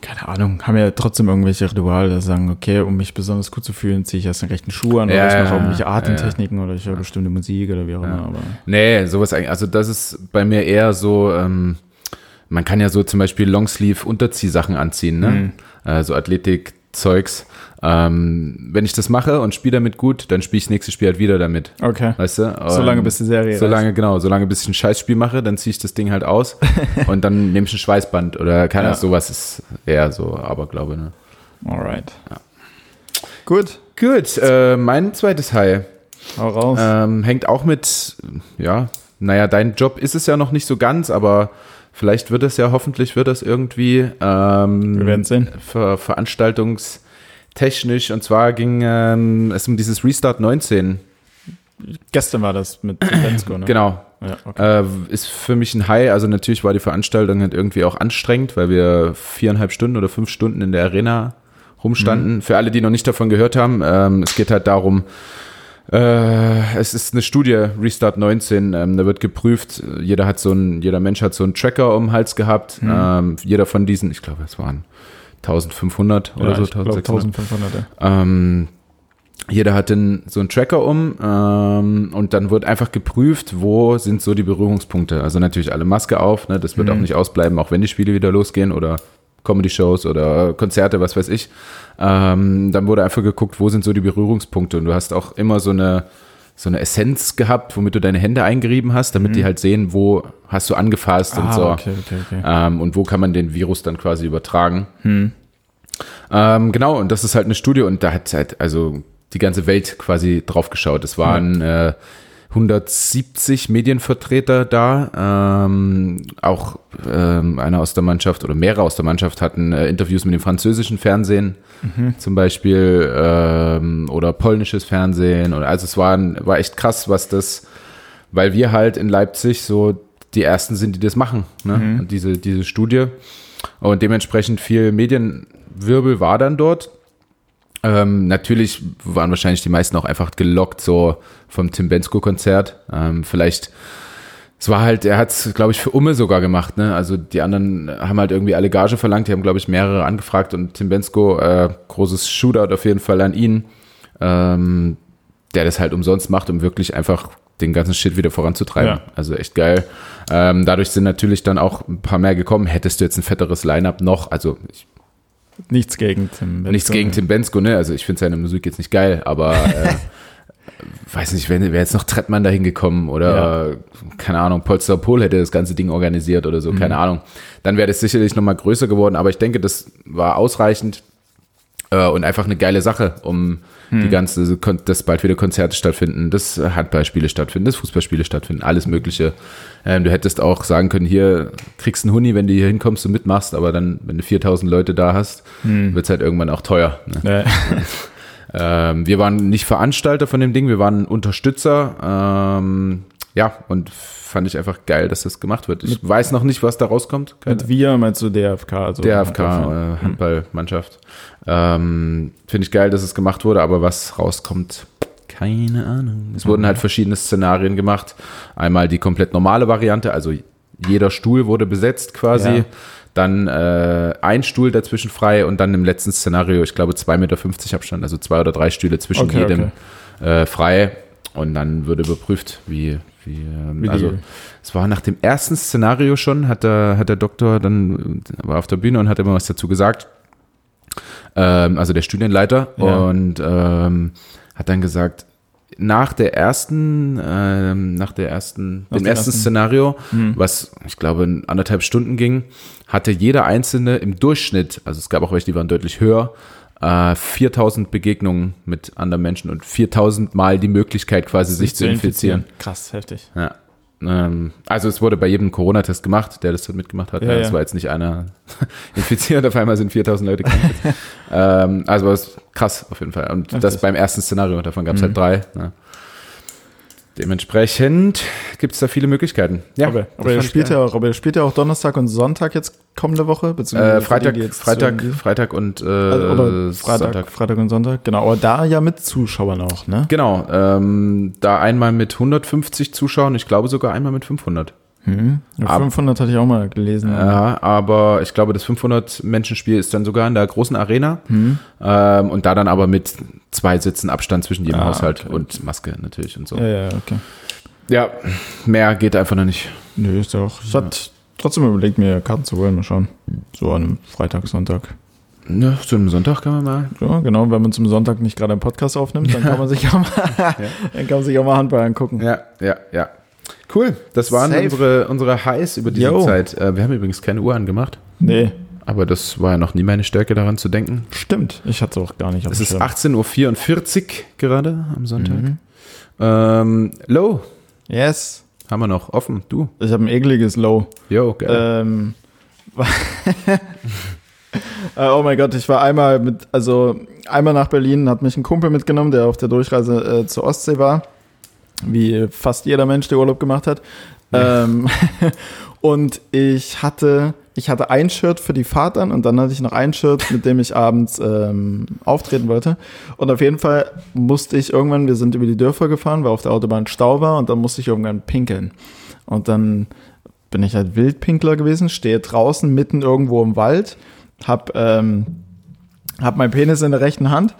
keine Ahnung, haben ja trotzdem irgendwelche Rituale, die sagen, okay, um mich besonders gut zu fühlen, ziehe ich erst den rechten Schuh an Ja, oder ich ja, mache irgendwelche ja, Atemtechniken oder ich höre bestimmte Musik oder wie auch immer. Aber Nee, sowas eigentlich, also das ist bei mir eher so, ähm, man kann ja so zum Beispiel Longsleeve-Unterziehsachen anziehen, ne? Mhm. Äh, so Athletik-Zeugs. Ähm, wenn ich das mache und spiele damit gut, dann spiele ich das nächste Spiel halt wieder damit. okay. Weißt du? Solange Ähm, bis die Serie Solange, genau, solange bis ich ein Scheißspiel mache, dann ziehe ich das Ding halt aus und dann nehme ich ein Schweißband oder keine Ja. Ahnung, sowas ist eher so Aberglaube, ne? Alright. Gut, Gut, äh, mein zweites High hau raus. ähm, hängt auch mit, ja, naja, dein Job ist es ja noch nicht so ganz, aber vielleicht wird es ja, hoffentlich wird es irgendwie ähm, Wir werden sehen. ver veranstaltungstechnisch und zwar ging ähm, es um dieses Restart 19. Gestern war das mit Lensko, ne? Genau, Ja, okay. Äh, ist für mich ein High. Also natürlich war die Veranstaltung halt irgendwie auch anstrengend, weil wir viereinhalb Stunden oder fünf Stunden in der Arena rumstanden. Für alle, die noch nicht davon gehört haben, ähm, es geht halt darum, äh, es ist eine Studie, Restart 19, ähm, da wird geprüft, jeder hat so ein, jeder Mensch hat so einen Tracker um den Hals gehabt. Ähm, jeder von diesen, ich glaube, es waren 1500 oder ja, so, ich glaub, 1600. 1500. ja. Ähm, jeder hat den, so einen Tracker um ähm, und dann wird einfach geprüft, wo sind so die Berührungspunkte. Also natürlich alle Maske auf, ne? das wird auch nicht ausbleiben, auch wenn die Spiele wieder losgehen oder Comedy-Shows oder Konzerte, was weiß ich. Ähm, dann wurde einfach geguckt, wo sind so die Berührungspunkte und du hast auch immer so eine so eine Essenz gehabt, womit du deine Hände eingerieben hast, damit die halt sehen, wo hast du angefasst und Ah, so. okay, okay, okay. Ähm, und wo kann man den Virus dann quasi übertragen. Ähm, genau, und das ist halt eine Studie und da hat halt also die ganze Welt quasi drauf geschaut. Es waren äh, 170 Medienvertreter da. Ähm, auch ähm, einer aus der Mannschaft oder mehrere aus der Mannschaft hatten äh, Interviews mit dem französischen Fernsehen zum Beispiel ähm, oder polnisches Fernsehen. Und also es war, war echt krass, was das, weil wir halt in Leipzig so die ersten sind, die das machen, ne? Und diese, diese Studie. Und dementsprechend viel Medienwirbel war dann dort. Ähm, natürlich waren wahrscheinlich die meisten auch einfach gelockt, so vom Tim Bensko-Konzert. Ähm, vielleicht, es war halt, er hat es, glaube ich, für Umme sogar gemacht, ne? Also die anderen haben halt irgendwie alle Gage verlangt, die haben, glaube ich, mehrere angefragt und Tim Bensko, äh, großes Shootout auf jeden Fall an ihn, ähm, der das halt umsonst macht, um wirklich einfach den ganzen Shit wieder voranzutreiben. Ja. Also echt geil. Ähm, dadurch sind natürlich dann auch ein paar mehr gekommen. Hättest du jetzt ein fetteres Line-Up noch, also ich Nichts gegen Tim. Bensko. Nichts gegen Tim Bensko, ne? Also ich finde seine Musik jetzt nicht geil, aber äh, weiß nicht, wäre wär jetzt noch Trettmann dahin gekommen oder keine Ahnung, Polster Pol hätte das ganze Ding organisiert oder so, keine Ahnung. Dann wäre das sicherlich nochmal größer geworden, aber ich denke, das war ausreichend äh, und einfach eine geile Sache, um die ganze, dass bald wieder Konzerte stattfinden, dass Handballspiele stattfinden, dass Fußballspiele stattfinden, alles Mögliche. Ähm, du hättest auch sagen können, hier kriegst einen Huni, wenn du hier hinkommst und mitmachst, aber dann, wenn du 4000 Leute da hast, wird's halt irgendwann auch teuer. Ne? Ja. Ähm, wir waren nicht Veranstalter von dem Ding, wir waren Unterstützer. Ähm, ja, und fand ich einfach geil, dass das gemacht wird. Ich weiß noch nicht, was da rauskommt. Keine Mit wir meinst du DFK? Also der AFK äh, Handballmannschaft. Ähm, Finde ich geil, dass es gemacht wurde, aber was rauskommt, keine Ahnung. Es wurden halt verschiedene Szenarien gemacht. Einmal die komplett normale Variante, also jeder Stuhl wurde besetzt quasi. Ja. Dann äh, ein Stuhl dazwischen frei und dann im letzten Szenario, ich glaube, 2,50 Meter Abstand, also zwei oder drei Stühle zwischen Okay, jedem Äh, frei. Und dann würde überprüft, wie, wie, ähm, Wie die- also es war nach dem ersten Szenario schon, hat der, hat der Doktor dann äh, war auf der Bühne und hat immer was dazu gesagt. Ähm, also der Studienleiter Ja. und ähm, hat dann gesagt, nach der ersten, ähm, nach der ersten, Nach dem ersten ersten- Szenario, Hm. was ich glaube in anderthalb Stunden ging, hatte jeder einzelne im Durchschnitt, also es gab auch welche, die waren deutlich höher, äh, 4000 Begegnungen mit anderen Menschen und 4000 Mal die Möglichkeit quasi sich zu infizieren. Krass, heftig. Ja. Ähm, also es wurde bei jedem Corona-Test gemacht, der das mitgemacht hat. Ja, Ja, Es war jetzt nicht einer infiziert, auf einmal sind 4000 Leute krank. ähm, also es ist krass auf jeden Fall. Und das Heftig. beim ersten Szenario, davon gab es Mhm. halt drei. Ne? Dementsprechend gibt es da viele Möglichkeiten. Ja, aber aber er ich spielt ja auch, aber er spielt ja auch Donnerstag und Sonntag jetzt kommende Woche, beziehungsweise äh, Freitag, die, Freitag, Freitag und äh, also, Freitag, Sonntag. Freitag und Sonntag, genau. Aber da ja mit Zuschauern auch, ne? Genau, ähm, da einmal mit 150 Zuschauern, ich glaube sogar einmal mit 500. Ja, Ab- 500 hatte ich auch mal gelesen. Ja, aber ich glaube, das 500-Menschen-Spiel ist dann sogar in der großen Arena. Mhm. Ähm, und da dann aber mit zwei Sitzen Abstand zwischen jedem Ah, Haushalt okay. und Maske natürlich und so. Ja, ja, okay. Ja, mehr geht einfach noch nicht. Nö, ist doch. Ich hatte trotzdem überlegt, mir Karten zu holen, mal schauen. So an einem Freitag, Sonntag. Ja, zu einem Sonntag kann man mal. Ja, genau, wenn man zum Sonntag nicht gerade einen Podcast aufnimmt, dann kann man sich auch mal, dann kann man sich auch mal Handball angucken. Ja, ja, ja. Cool, das waren Safe. unsere, unsere Highs über diese Yo. Zeit. Äh, wir haben übrigens keine Uhr angemacht, Nee, aber das war ja noch nie meine Stärke daran zu denken. stimmt. Ich hatte es auch gar nicht Es ist Schirm. 18.44 Uhr gerade am Sonntag. Mhm. Ähm, Low Yes. haben wir noch offen. Du. Ich habe ein ekliges Low. Yo, geil. Ähm, äh, oh mein Gott, ich war einmal mit, also einmal nach Berlin, hat mich ein Kumpel mitgenommen, der auf der Durchreise äh, zur Ostsee war, wie fast jeder Mensch, der Urlaub gemacht hat. Ähm, und ich hatte, ich hatte ein Shirt für die Fahrt an und dann hatte ich noch ein Shirt, mit dem ich abends ähm, auftreten wollte. Und auf jeden Fall musste ich irgendwann, wir sind über die Dörfer gefahren, weil auf der Autobahn Stau war und dann musste ich irgendwann pinkeln. Und dann bin ich halt Wildpinkler gewesen, stehe draußen mitten irgendwo im Wald, hab, ähm, hab meinen Penis in der rechten Hand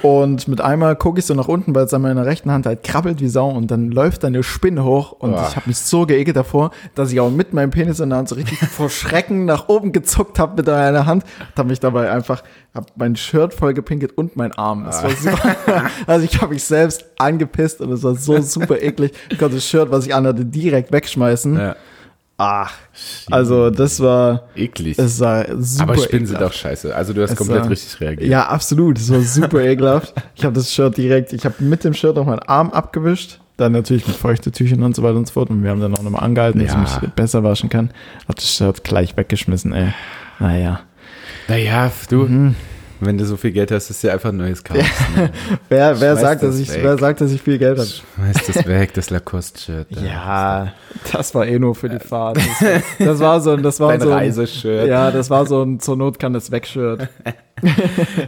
und mit einmal gucke ich so nach unten, weil es an meiner rechten Hand halt krabbelt wie Sau und dann läuft da eine Spinne hoch und Boah. ich habe mich so geekelt davor, dass ich auch mit meinem Penis in der Hand so richtig vor Schrecken nach oben gezuckt habe mit einer Hand, habe mich dabei einfach, habe mein Shirt voll gepinkelt und mein Arm. Das war super. Also ich habe mich selbst angepisst und es war so super eklig. Ich konnte das Shirt, was ich anhatte, direkt wegschmeißen. ja. Ach, also das war, Eklig. es war super aber Spinnen sind auch scheiße. Also du hast Es komplett war- richtig reagiert. Ja, absolut. Es war super ekelhaft. Ich habe das Shirt direkt, ich habe mit dem Shirt noch meinen Arm abgewischt Dann natürlich mit Feuchtetüchern und so weiter und so fort. Und wir haben dann auch nochmal angehalten, dass Ja. ich mich besser waschen kann. Hab das Shirt gleich weggeschmissen, ey. Naja. Naja, du, Mhm. Wenn du so viel Geld hast, ist ja einfach ein neues kaufen. Ne? Wer, wer, sagt, dass das ich, weg. wer sagt, dass ich viel Geld habe? Schmeiß das weg, das Lacoste-Shirt. Ja, das war eh nur für die Fahrt. Das, war- das war so ein, das war Dein so ein, Reiseshirt. Ja, das war so ein zur Not kann das wegshirt.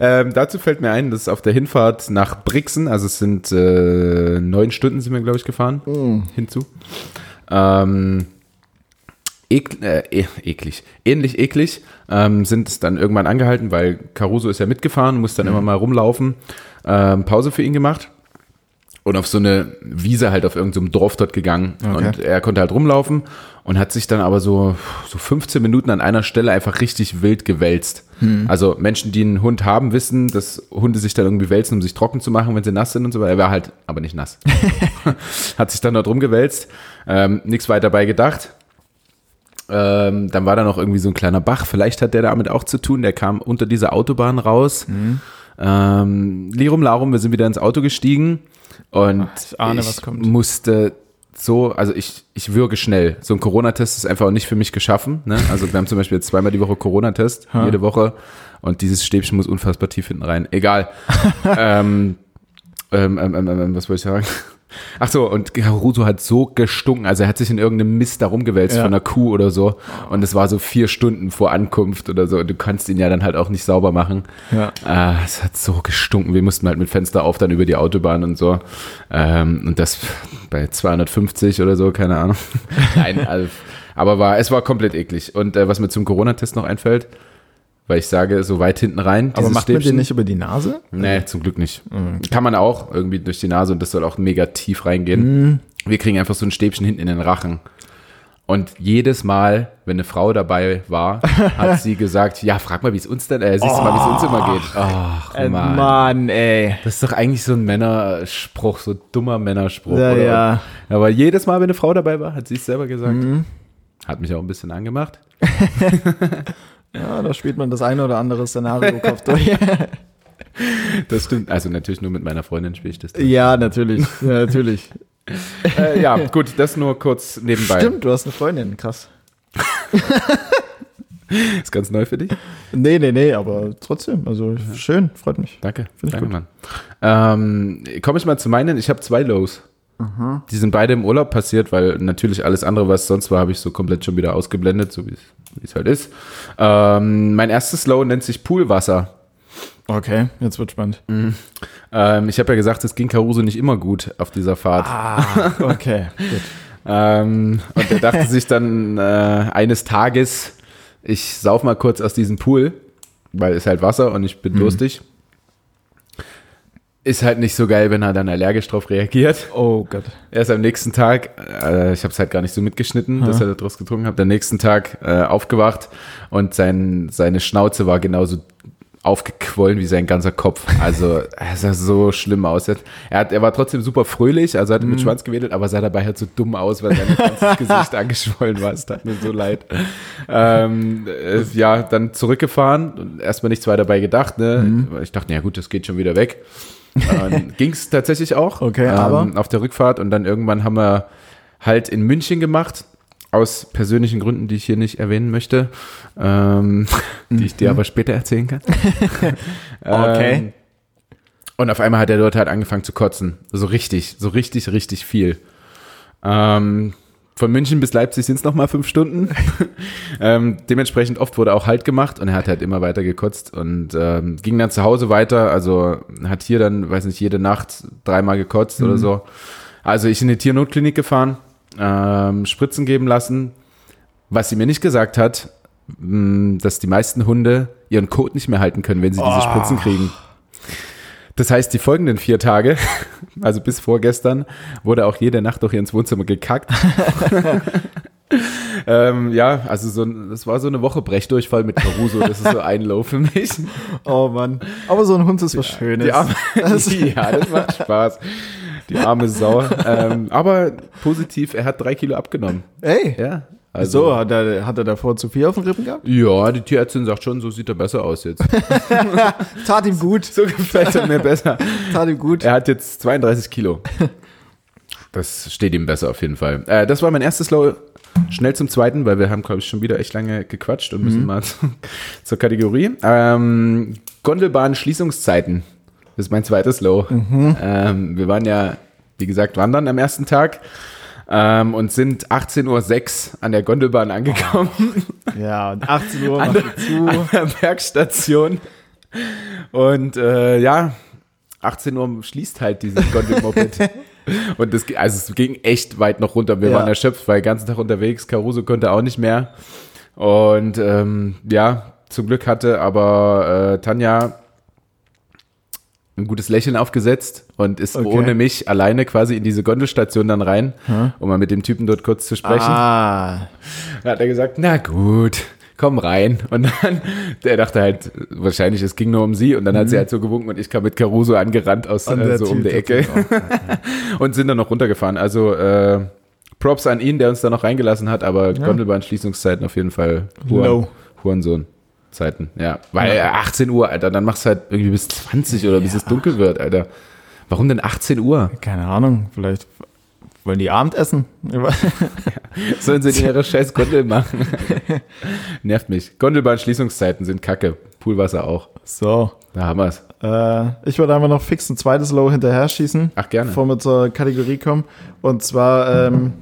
Ähm, dazu fällt mir ein, dass auf der Hinfahrt nach Brixen, also es sind äh, neun Stunden sind wir, glaube ich, gefahren, hinzu. Ähm, ek, äh, eh- eklig, ähnlich eklig, ähm, sind es dann irgendwann angehalten, weil Caruso ist ja mitgefahren, muss dann immer mal rumlaufen, ähm, Pause für ihn gemacht und auf so eine Wiese halt auf irgendeinem Dorf dort gegangen Okay. und er konnte halt rumlaufen und hat sich dann aber so, so 15 Minuten an einer Stelle einfach richtig wild gewälzt. Also Menschen, die einen Hund haben, wissen, dass Hunde sich dann irgendwie wälzen, um sich trocken zu machen, wenn sie nass sind und so weiter. Er war halt aber nicht nass. hat sich dann dort rumgewälzt, ähm, nichts weiter bei gedacht. Ähm, dann war da noch irgendwie so ein kleiner Bach. Vielleicht hat der damit auch zu tun. Der kam unter dieser Autobahn raus. Ähm, Lirum Larum, wir sind wieder ins Auto gestiegen und ich ahne, kommt. musste so, also ich, ich würge schnell. So ein Corona-Test ist einfach auch nicht für mich geschaffen. Ne? Also wir haben zum Beispiel jetzt zweimal die Woche Corona-Test, jede Woche. Und dieses Stäbchen muss unfassbar tief hinten rein. Egal. ähm, ähm, ähm, ähm, ähm, was wollte ich sagen? Ach so, und Caruso hat so gestunken, also er hat sich in irgendeinem Mist da rumgewälzt Ja. von einer Kuh oder so und es war so vier Stunden vor Ankunft oder so und du kannst ihn ja dann halt auch nicht sauber machen. Ja. Ah, es hat so gestunken, wir mussten halt mit Fenster auf dann über die Autobahn und so ähm, und das bei 250 oder so, keine Ahnung. Nein, also, aber war, es war komplett eklig und äh, was mir zum Corona-Test noch einfällt, weil ich sage, so weit hinten rein, Aber macht man den Stäbchen- nicht über die Nase? Nee, zum Glück nicht. Kann man auch irgendwie durch die Nase und das soll auch mega tief reingehen. Wir kriegen einfach so ein Stäbchen hinten in den Rachen. Und jedes Mal, wenn eine Frau dabei war, hat sie gesagt, ja, frag mal, wie es uns denn, äh, siehst du mal, wie es uns immer geht. Ach, Äh, Mann. Mann, ey. Das ist doch eigentlich so ein Männerspruch, so dummer Männerspruch. Ja, oder? ja. Aber jedes Mal, wenn eine Frau dabei war, hat sie es selber gesagt. Hat mich auch ein bisschen angemacht. Ja, da spielt man das eine oder andere Szenario-Kopf durch. Das stimmt. Also natürlich nur mit meiner Freundin spiele ich das. ja, natürlich. Ja, natürlich. äh, ja, gut, das nur kurz nebenbei. Stimmt, du hast eine Freundin, krass. Ist ganz neu für dich. Nee, nee, nee, aber trotzdem, also schön, freut mich. Danke. Find ich Danke, gut. Mann. Ähm, Komme ich mal zu meinen. Ich habe zwei Lows. Die sind beide im Urlaub passiert, weil natürlich alles andere, was sonst war, habe ich so komplett schon wieder ausgeblendet, so wie es halt ist. Ähm, mein erstes Low nennt sich Poolwasser. Okay, jetzt wird spannend. Ähm, ich habe ja gesagt, es ging Caruso nicht immer gut auf dieser Fahrt. Ah, okay, gut. Ähm, und er dachte sich dann äh, eines Tages, ich sauf mal kurz aus diesem Pool, weil es halt Wasser und ich bin durstig. Ist halt nicht so geil, wenn er dann allergisch drauf reagiert. Oh Gott. Erst am nächsten Tag, äh, ich habe es halt gar nicht so mitgeschnitten, dass er daraus getrunken hat, am nächsten Tag äh, aufgewacht und sein, seine Schnauze war genauso aufgequollen wie sein ganzer Kopf. Also es sah so schlimm aus. Er, hat, er war trotzdem super fröhlich, also hat er mit Schwanz gewedelt, aber sah dabei halt so dumm aus, weil sein ganzes Gesicht angeschwollen war. Es tat mir so leid. Ähm, äh, ja, dann zurückgefahren und erstmal nichts weiter dabei gedacht. Ne? Ich dachte, ja gut, das geht schon wieder weg. Dann ging es tatsächlich auch. Okay, ähm, aber? auf der Rückfahrt und dann irgendwann haben wir halt in München gemacht, aus persönlichen Gründen, die ich hier nicht erwähnen möchte, ähm, die ich dir aber später erzählen kann. Okay. Ähm, und auf einmal hat er dort halt angefangen zu kotzen. So richtig, so richtig, richtig viel. Ähm, von München bis Leipzig sind es nochmal fünf Stunden. ähm, dementsprechend oft wurde auch Halt gemacht und er hat halt immer weiter gekotzt und ähm, ging dann zu Hause weiter. Also hat hier dann, weiß nicht, jede Nacht dreimal gekotzt oder so. Also ich in die Tiernotklinik gefahren, ähm, Spritzen geben lassen. Was sie mir nicht gesagt hat, mh, dass die meisten Hunde ihren Kot nicht mehr halten können, wenn sie diese Spritzen kriegen. Das heißt, die folgenden vier Tage, also bis vorgestern, wurde auch jede Nacht durch ins Wohnzimmer gekackt. ähm, ja, also so, das war so eine Woche Brechdurchfall mit Caruso. Das ist so ein Low für mich. Oh Mann. Aber so ein Hund ist was Schönes. Die arme, ja, das macht Spaß. Die arme Sau. Ähm, aber positiv, er hat drei Kilo abgenommen. Ey, Ja. So, hat er, hat er davor zu viel auf den Rippen gehabt? Ja, die Tierärztin sagt schon, so sieht er besser aus jetzt. Tat ihm gut. So gefällt er mir besser. Tat ihm gut. Er hat jetzt 32 Kilo. Das steht ihm besser auf jeden Fall. Äh, das war mein erstes Low. Schnell zum zweiten, weil wir haben, glaube ich, schon wieder echt lange gequatscht und müssen mal zu, zur Kategorie. Ähm, Gondelbahn-Schließungszeiten. Das ist mein zweites Low. Ähm, wir waren ja, wie gesagt, wandern am ersten Tag ähm, und sind 18.06 Uhr an der Gondelbahn angekommen. Ja, und 18 Uhr macht die zu. an der Bergstation. Und äh, ja, 18 Uhr schließt halt dieses Gondelmoped. Und das, also es ging echt weit noch runter. Wir Ja. waren erschöpft, weil den ganzen Tag unterwegs. Caruso konnte auch nicht mehr. Und ähm, ja, zum Glück hatte aber äh, Tanja ein gutes Lächeln aufgesetzt und ist Okay. ohne mich alleine quasi in diese Gondelstation dann rein, um mal mit dem Typen dort kurz zu sprechen. Ah, Da hat er gesagt, na gut, komm rein. Und dann, der dachte halt, wahrscheinlich, es ging nur um sie. Und dann hat sie halt so gewunken und ich kam mit Caruso angerannt aus äh, der so um die Ecke und sind dann noch runtergefahren. Also äh, Props an ihn, der uns da noch reingelassen hat, aber Gondelbahn-Schließungszeiten auf jeden Fall Huren, Low. Hurensohn-Zeiten. Ja, weil äh, 18 Uhr, Alter, dann machst du halt irgendwie bis 20 oder bis es dunkel wird, Alter. Warum denn 18 Uhr? Keine Ahnung, vielleicht wollen die Abendessen. Sollen sie ihre scheiß Gondel machen? Nervt mich. Gondelbahn-Schließungszeiten sind kacke. Poolwasser auch. So, Da haben wir's. äh, ich würde einfach noch fix ein zweites Low hinterher schießen. Ach, gerne. Bevor wir zur Kategorie kommen. Und zwar ähm,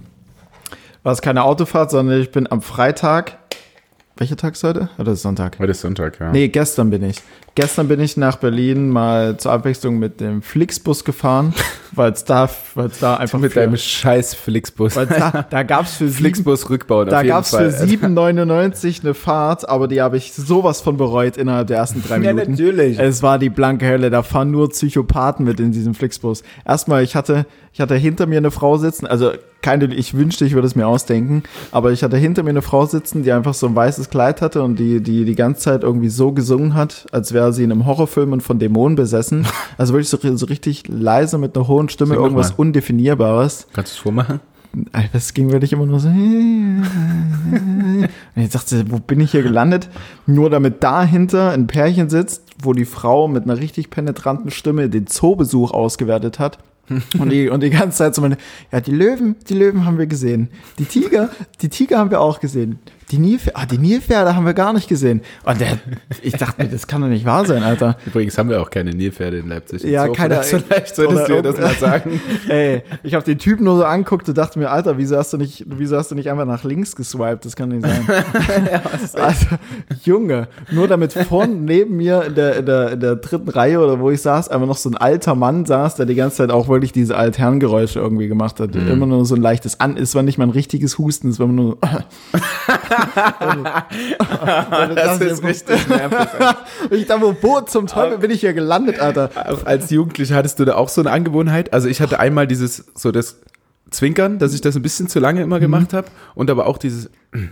war es keine Autofahrt, sondern ich bin am Freitag. Welcher Tag ist heute? Oder ist Sonntag? Heute ist Sonntag, ja. Nee, gestern bin ich. Gestern bin ich nach Berlin mal zur Abwechslung mit dem Flixbus gefahren, weil es da, weil's da einfach mit für, deinem scheiß Flixbus. da, da gab's für sieben, Flixbus rückbauen da gab's Fall. für 7,99 eine Fahrt, aber die habe ich sowas von bereut innerhalb der ersten drei Ja, Minuten. natürlich. Es war die blanke Hölle. Da fahren nur Psychopathen mit in diesem Flixbus. Erstmal, ich hatte, ich hatte hinter mir eine Frau sitzen, also keine, ich wünschte, ich würde es mir ausdenken, aber ich hatte hinter mir eine Frau sitzen, die einfach so ein weißes Kleid hatte und die, die die ganze Zeit irgendwie so gesungen hat, als wäre sie in einem Horrorfilm und von Dämonen besessen. Also wirklich so, so richtig leise mit einer hohen Stimme, Sing irgendwas. Undefinierbares. Kannst du es vormachen? Das ging wirklich immer nur so. Und ich dachte, wo bin ich hier gelandet? Nur damit dahinter ein Pärchen sitzt, wo die Frau mit einer richtig penetranten Stimme den Zoobesuch ausgewertet hat. Und die, und die ganze Zeit so meine, ja, die Löwen, die Löwen haben wir gesehen. Die Tiger, die Tiger haben wir auch gesehen. Die Nilpferde, ah, die Nilpferde haben wir gar nicht gesehen. Und der, ich dachte mir, das kann doch nicht wahr sein, Alter. Übrigens haben wir auch keine Nilpferde in Leipzig. Ja, so, keine- Vielleicht solltest du das mal sagen. Ey, ich habe den Typen nur so anguckt und dachte mir, Alter, wieso hast du nicht, wieso hast du nicht einfach nach links geswiped? Das kann nicht sein. also, Junge, nur damit vorn neben mir in der, in, der, in der dritten Reihe oder wo ich saß, einfach noch so ein alter Mann saß, der die ganze Zeit auch wirklich diese Altherrengeräusche irgendwie gemacht hat. Mhm. Immer nur so ein leichtes An. Es war nicht mal ein richtiges Husten, es war immer nur. Das ist richtig nervig. ich dachte, wo zum Teufel bin ich hier gelandet, Alter? Auch als Jugendlicher hattest du da auch so eine Angewohnheit? Also ich hatte einmal dieses, so das Zwinkern, dass ich das ein bisschen zu lange immer gemacht habe und aber auch dieses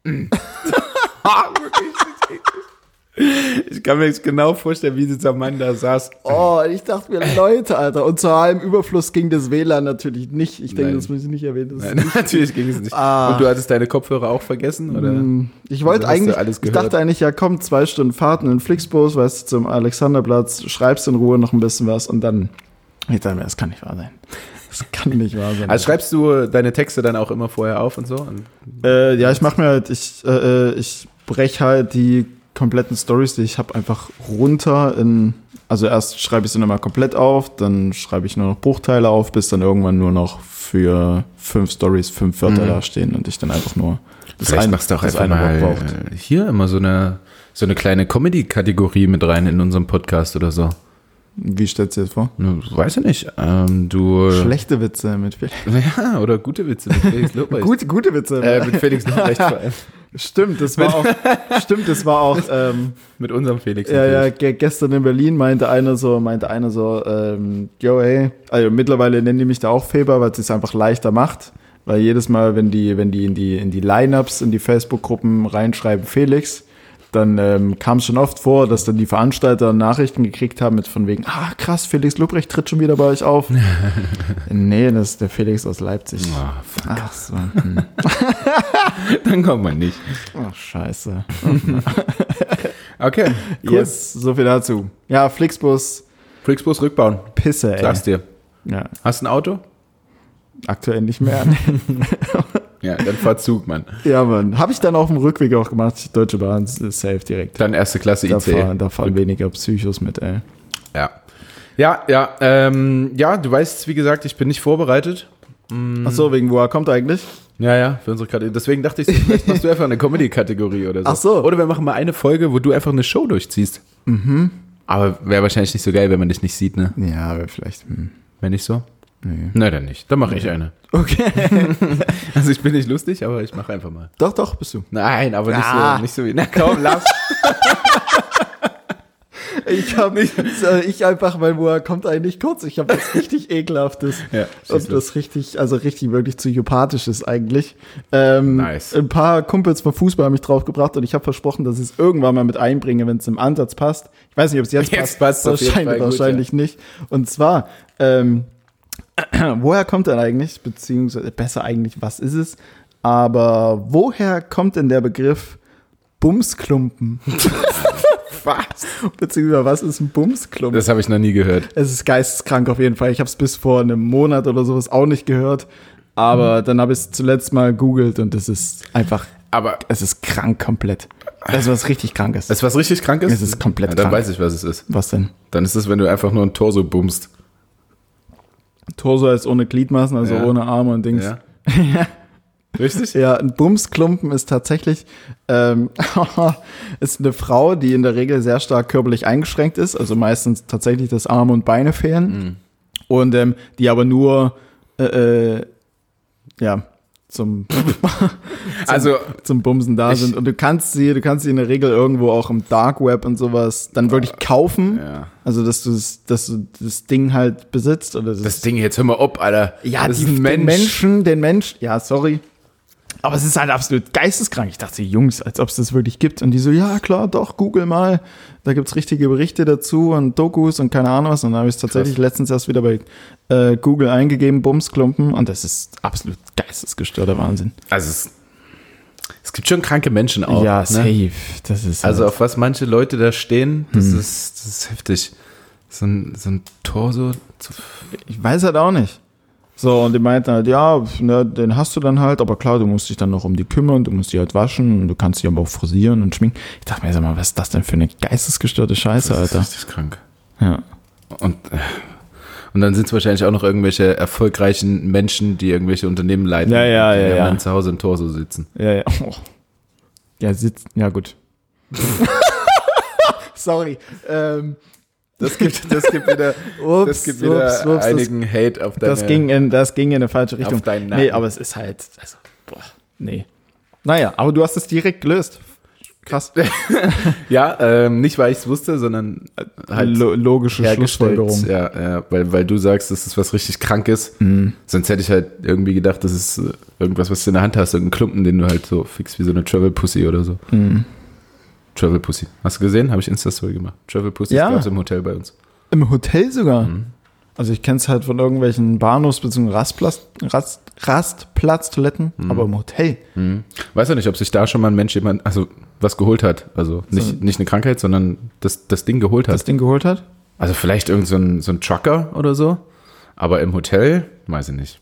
Ah, wirklich, das ist eklig. Ich kann mir jetzt genau vorstellen, wie dieser Mann da saß. Oh, ich dachte mir, Leute, Alter. Und zu allem Überfluss ging das WLAN natürlich nicht. Ich denke, Nein. das muss ich nicht erwähnen. Nein, natürlich ging es nicht. Ah. Und du hattest deine Kopfhörer auch vergessen? Oder? Ich wollte Also eigentlich, alles ich dachte eigentlich, ja komm, zwei Stunden Fahrt in den Flixbus, weißt du, zum Alexanderplatz, schreibst in Ruhe noch ein bisschen was und dann, ich dachte mir, das kann nicht wahr sein. Das kann nicht wahr sein. Also schreibst du deine Texte dann auch immer vorher auf und so? Und äh, ja, ich mache mir halt, ich, äh, ich breche halt die kompletten Stories, die ich habe, einfach runter in, also erst schreibe ich sie nochmal komplett auf, dann schreibe ich nur noch Bruchteile auf, bis dann irgendwann nur noch für fünf Stories fünf Wörter da stehen und ich dann einfach nur das Vielleicht eine- machst du auch einfach mal hier immer so eine, so eine kleine Comedy-Kategorie mit rein in unserem Podcast oder so. Wie stellst du dir das vor? Weiß ich nicht. Ähm, du. Schlechte Witze mit Felix. Ja, oder gute Witze mit Felix Lobrecht. Gute, gute Witze. Äh, mit Felix Lobrecht vor allem. Stimmt, das war auch, stimmt, das war auch, ähm, Mit unserem Felix. ja, ja, gestern in Berlin meinte einer so, meinte einer so, ähm, yo, hey, also mittlerweile nennen die mich da auch Feber, weil es es einfach leichter macht, weil jedes Mal, wenn die, wenn die in die, in die Lineups, in die Facebook-Gruppen reinschreiben Felix, dann ähm, kam es schon oft vor, dass dann die Veranstalter Nachrichten gekriegt haben mit von wegen, ah krass, Felix Lubrecht tritt schon wieder bei euch auf. nee, das ist der Felix aus Leipzig. Ah, fuck. Ach so. Hm. Dann kommt man nicht. Ach, scheiße. Okay, cool. Yes, so viel dazu. Ja, Flixbus, Flixbus rückbauen. Pisse, ey. Sag's dir. Ja, Hast du ein Auto? aktuell nicht mehr. Ja, dann fahr Zug, Mann. ja, Mann. Habe ich dann auf dem Rückweg auch gemacht. Deutsche Bahn safe direkt. Dann erste Klasse Da IC. fahren, da fahren weniger Psychos mit, ey. Ja. Ja, ja, ähm, ja, du weißt, wie gesagt, ich bin nicht vorbereitet. Ach so, wegen woher kommt eigentlich? Ja, ja, für unsere Kategorie. Deswegen dachte ich, so, vielleicht machst du einfach eine Comedy-Kategorie oder so. Ach so. Oder wir machen mal eine Folge, wo du einfach eine Show durchziehst. Mhm. Aber wäre wahrscheinlich nicht so geil, wenn man dich nicht sieht, ne? Ja, aber vielleicht. Hm. Wenn nicht so? Nee. Na, dann nicht. Dann mache ich eine. Okay. Also ich bin nicht lustig, aber ich mache einfach mal. doch, doch, bist du. Nein, aber nicht Ah. so, nicht so wie. Na komm, lass. Ich habe nicht, ich einfach, weil woher kommt eigentlich kurz? Ich habe was richtig ekelhaftes. Ja, und das richtig, also richtig wirklich psychopathisches eigentlich. Ähm, Nice. Ein paar Kumpels vom Fußball haben mich draufgebracht und ich habe versprochen, dass ich es irgendwann mal mit einbringe, wenn es im Ansatz passt. Ich weiß nicht, ob es jetzt, Jetzt passt. jeden wahrscheinlich, Fall gut, wahrscheinlich nicht. Und zwar, ähm, woher kommt denn eigentlich, beziehungsweise besser eigentlich, was ist es? Aber woher kommt denn der Begriff Bumsklumpen? Was? Beziehungsweise was ist ein Bumsklumpen? Das habe ich noch nie gehört. Es ist geisteskrank auf jeden Fall. Ich habe es bis vor einem Monat oder sowas auch nicht gehört. Aber dann habe ich es zuletzt mal googelt und es ist einfach, Aber es ist krank komplett. Das ist was richtig krankes. ist was richtig krank ist? Es ist komplett ja, Dann krank. weiß ich, was es ist. Was denn? Dann ist es, wenn du einfach nur ein Torso bummst. Torso ist ohne Gliedmaßen, also Ja. ohne Arme und Dings. Ja. Richtig? Ja, ein Bumsklumpen ist tatsächlich ähm, ist eine Frau, die in der Regel sehr stark körperlich eingeschränkt ist, also meistens tatsächlich, dass Arme und Beine fehlen und ähm, die aber nur äh, äh, ja zum, Also, zum Bumsen da sind und du kannst sie, du kannst sie in der Regel irgendwo auch im Dark Web und sowas dann wirklich kaufen, ja. also dass du das, dass du das Ding halt besitzt oder das, Das Ding, jetzt hör mal ob, Alter. ja, das die, den Mensch. Menschen, den Mensch, ja, sorry. Aber es ist halt absolut geisteskrank. Ich dachte, Jungs, als ob es das wirklich gibt. Und die so, ja, klar, doch, google mal. Da gibt's richtige Berichte dazu und Dokus und keine Ahnung was. Und dann habe ich es tatsächlich letztens erst wieder bei äh, Google eingegeben, Bumsklumpen. Und das ist absolut geistesgestörter Wahnsinn. Also, es, es gibt schon kranke Menschen auch. ja, ne? safe. Das ist Also, halt- auf was manche Leute da stehen, das, Hm. ist, das ist heftig. So ein, so ein Torso zu. ich weiß halt auch nicht. So, und die meinten halt, ja, ne, den hast du dann halt, aber klar, du musst dich dann noch um die kümmern, du musst die halt waschen und du kannst die aber auch frisieren und schminken. Ich dachte mir, sag mal, was ist das denn für eine geistesgestörte Scheiße, Das ist Alter? richtig krank. Ja. Und, äh, und dann sind es wahrscheinlich auch noch irgendwelche erfolgreichen Menschen, die irgendwelche Unternehmen leiten. Ja, ja, die ja, haben ja. dann zu Hause im Torso sitzen. Ja, ja. Oh. Ja, sitzt. Ja, gut. Sorry. Ähm, Das gibt, das gibt wieder, ups, das gibt wieder ups, ups, einigen Hate auf deine, das, das, ging in, das ging in eine falsche Richtung. auf deinen Nacken. nee, aber es ist halt. Also, boah, nee. Naja, aber du hast es direkt gelöst. Krass. Ja, ähm, nicht weil ich es wusste, sondern halt Lo logische. Schlussfolgerung. Ja, ja, weil, weil du sagst, das ist was richtig Krankes. Mhm. Sonst hätte ich halt irgendwie gedacht, das ist äh, irgendwas, was du in der Hand hast, irgendein Klumpen, den du halt so fix wie so eine Travel Pussy oder so. Mhm. Travel Pussy. Hast du gesehen? Habe ich Insta-Story gemacht. Travel Pussy Ja. gab es im Hotel bei uns. Im Hotel sogar. Mhm. Also ich kenne es halt von irgendwelchen Bahnhofs- bzw. Rastplatz, Rast, Rastplatztoiletten, Mhm. aber im Hotel. Weiß ja nicht, ob sich da schon mal ein Mensch jemand, also was geholt hat. Also nicht, nicht eine Krankheit, sondern das, das Ding geholt hat. Das Ding geholt hat? Also vielleicht irgend so ein, so ein Trucker oder so. Aber im Hotel, weiß ich nicht.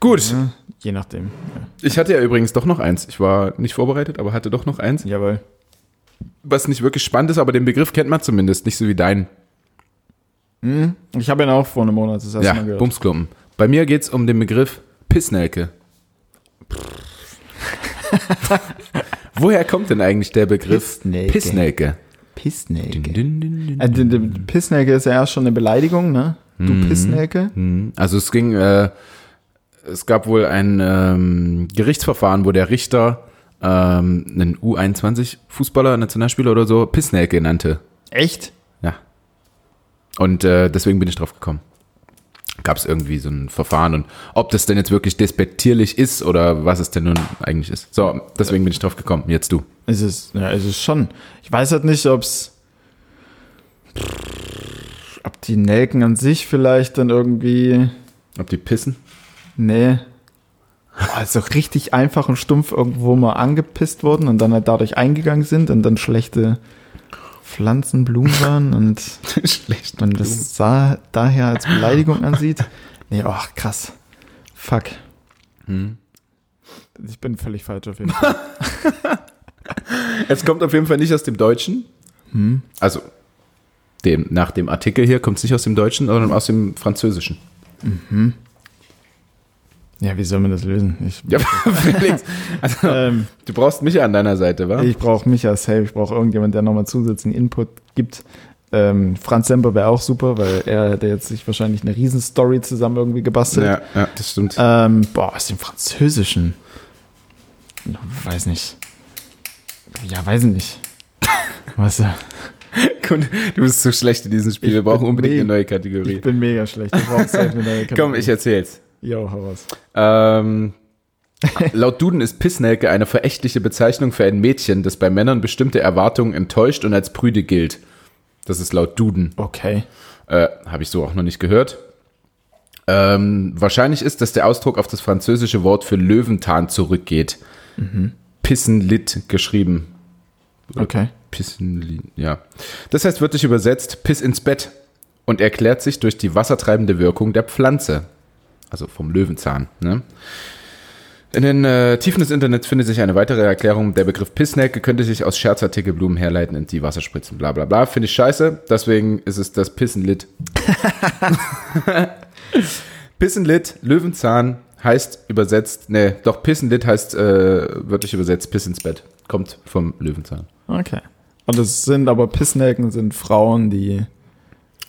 Gut, Ja, je nachdem. ich hatte ja übrigens doch noch eins. Ich war nicht vorbereitet, aber hatte doch noch eins. Ja. Jawohl. Was nicht wirklich spannend ist, aber den Begriff kennt man zumindest, nicht so wie dein. Ich habe ihn auch vor einem Monat das erste Ja, Mal gehört. Bumsklumpen. Bei mir geht es um den Begriff Pissnelke. Woher kommt denn eigentlich der Begriff Pissnelke. Pissnelke? Pissnelke. Dün, dün, dün. Äh, Pissnelke ist ja erst schon eine Beleidigung, ne? Du Pissnelke. Mhm. Also es ging, äh, es gab wohl ein ähm, Gerichtsverfahren, wo der Richter ähm, einen U21-Fußballer, Nationalspieler oder so, Pissnelke nannte. Echt? Ja. Und äh, deswegen bin ich drauf gekommen. Gab es irgendwie so ein Verfahren und ob das denn jetzt wirklich despektierlich ist oder was es denn nun eigentlich ist. So, deswegen bin ich drauf gekommen. Jetzt du. Es ist, ja, es ist schon. Ich weiß halt nicht, ob's. Ob die Nelken an sich vielleicht dann irgendwie. Ob die pissen? Nee. Also richtig einfach und stumpf irgendwo mal angepisst wurden und dann halt dadurch eingegangen sind und dann schlechte Pflanzen, Blumen waren und Schlecht. man das sah, daher als Beleidigung ansieht. Nee, ach, krass. Fuck. Hm. Ich bin völlig falsch auf jeden Fall. Es kommt auf jeden Fall nicht aus dem Deutschen. Hm. Also, dem, nach dem Artikel hier kommt es nicht aus dem Deutschen, sondern aus dem Französischen. Ja, wie soll man das lösen? Ich, Ja, Felix, also, ähm, du brauchst mich an deiner Seite, wa? ich brauche mich als Safe, ich brauche irgendjemand, der nochmal zusätzlichen Input gibt. Ähm, Franz Semper wäre auch super, weil er hätte jetzt sich wahrscheinlich eine Riesenstory zusammen irgendwie gebastelt. Ja, ja, das stimmt. Ähm, boah, aus dem Französischen. Weiß nicht. Ja, weiß nicht. Was? Du bist so schlecht in diesem Spiel. Wir brauchen unbedingt eine neue Kategorie. Ich bin mega schlecht. Ich brauche safe eine neue Komm, Kategorie. ich erzähl's. Jo, hau raus. Ähm, laut Duden ist Pissnelke eine verächtliche Bezeichnung für ein Mädchen, das bei Männern bestimmte Erwartungen enttäuscht und als prüde gilt. Das ist laut Duden. Okay. Äh, Habe ich so auch noch nicht gehört. Ähm, wahrscheinlich ist, dass der Ausdruck auf das französische Wort für Löwentan zurückgeht. Pissenlit geschrieben. Okay. Pissenlit, ja. Das heißt wörtlich übersetzt Piss ins Bett und erklärt sich durch die wassertreibende Wirkung der Pflanze. Also vom Löwenzahn. Ne? In den äh, Tiefen des Internets findet sich eine weitere Erklärung. Der Begriff Pissnelke könnte sich aus Scherzartikelblumen herleiten, in die Wasser spritzen. Bla bla bla. Finde ich scheiße. Deswegen ist es das Pissenlit. Pissenlit, Löwenzahn heißt übersetzt, ne, doch Pissenlit heißt äh, wörtlich übersetzt Piss ins Bett. Kommt vom Löwenzahn. Okay. Und es sind aber Pissnelken sind Frauen, die,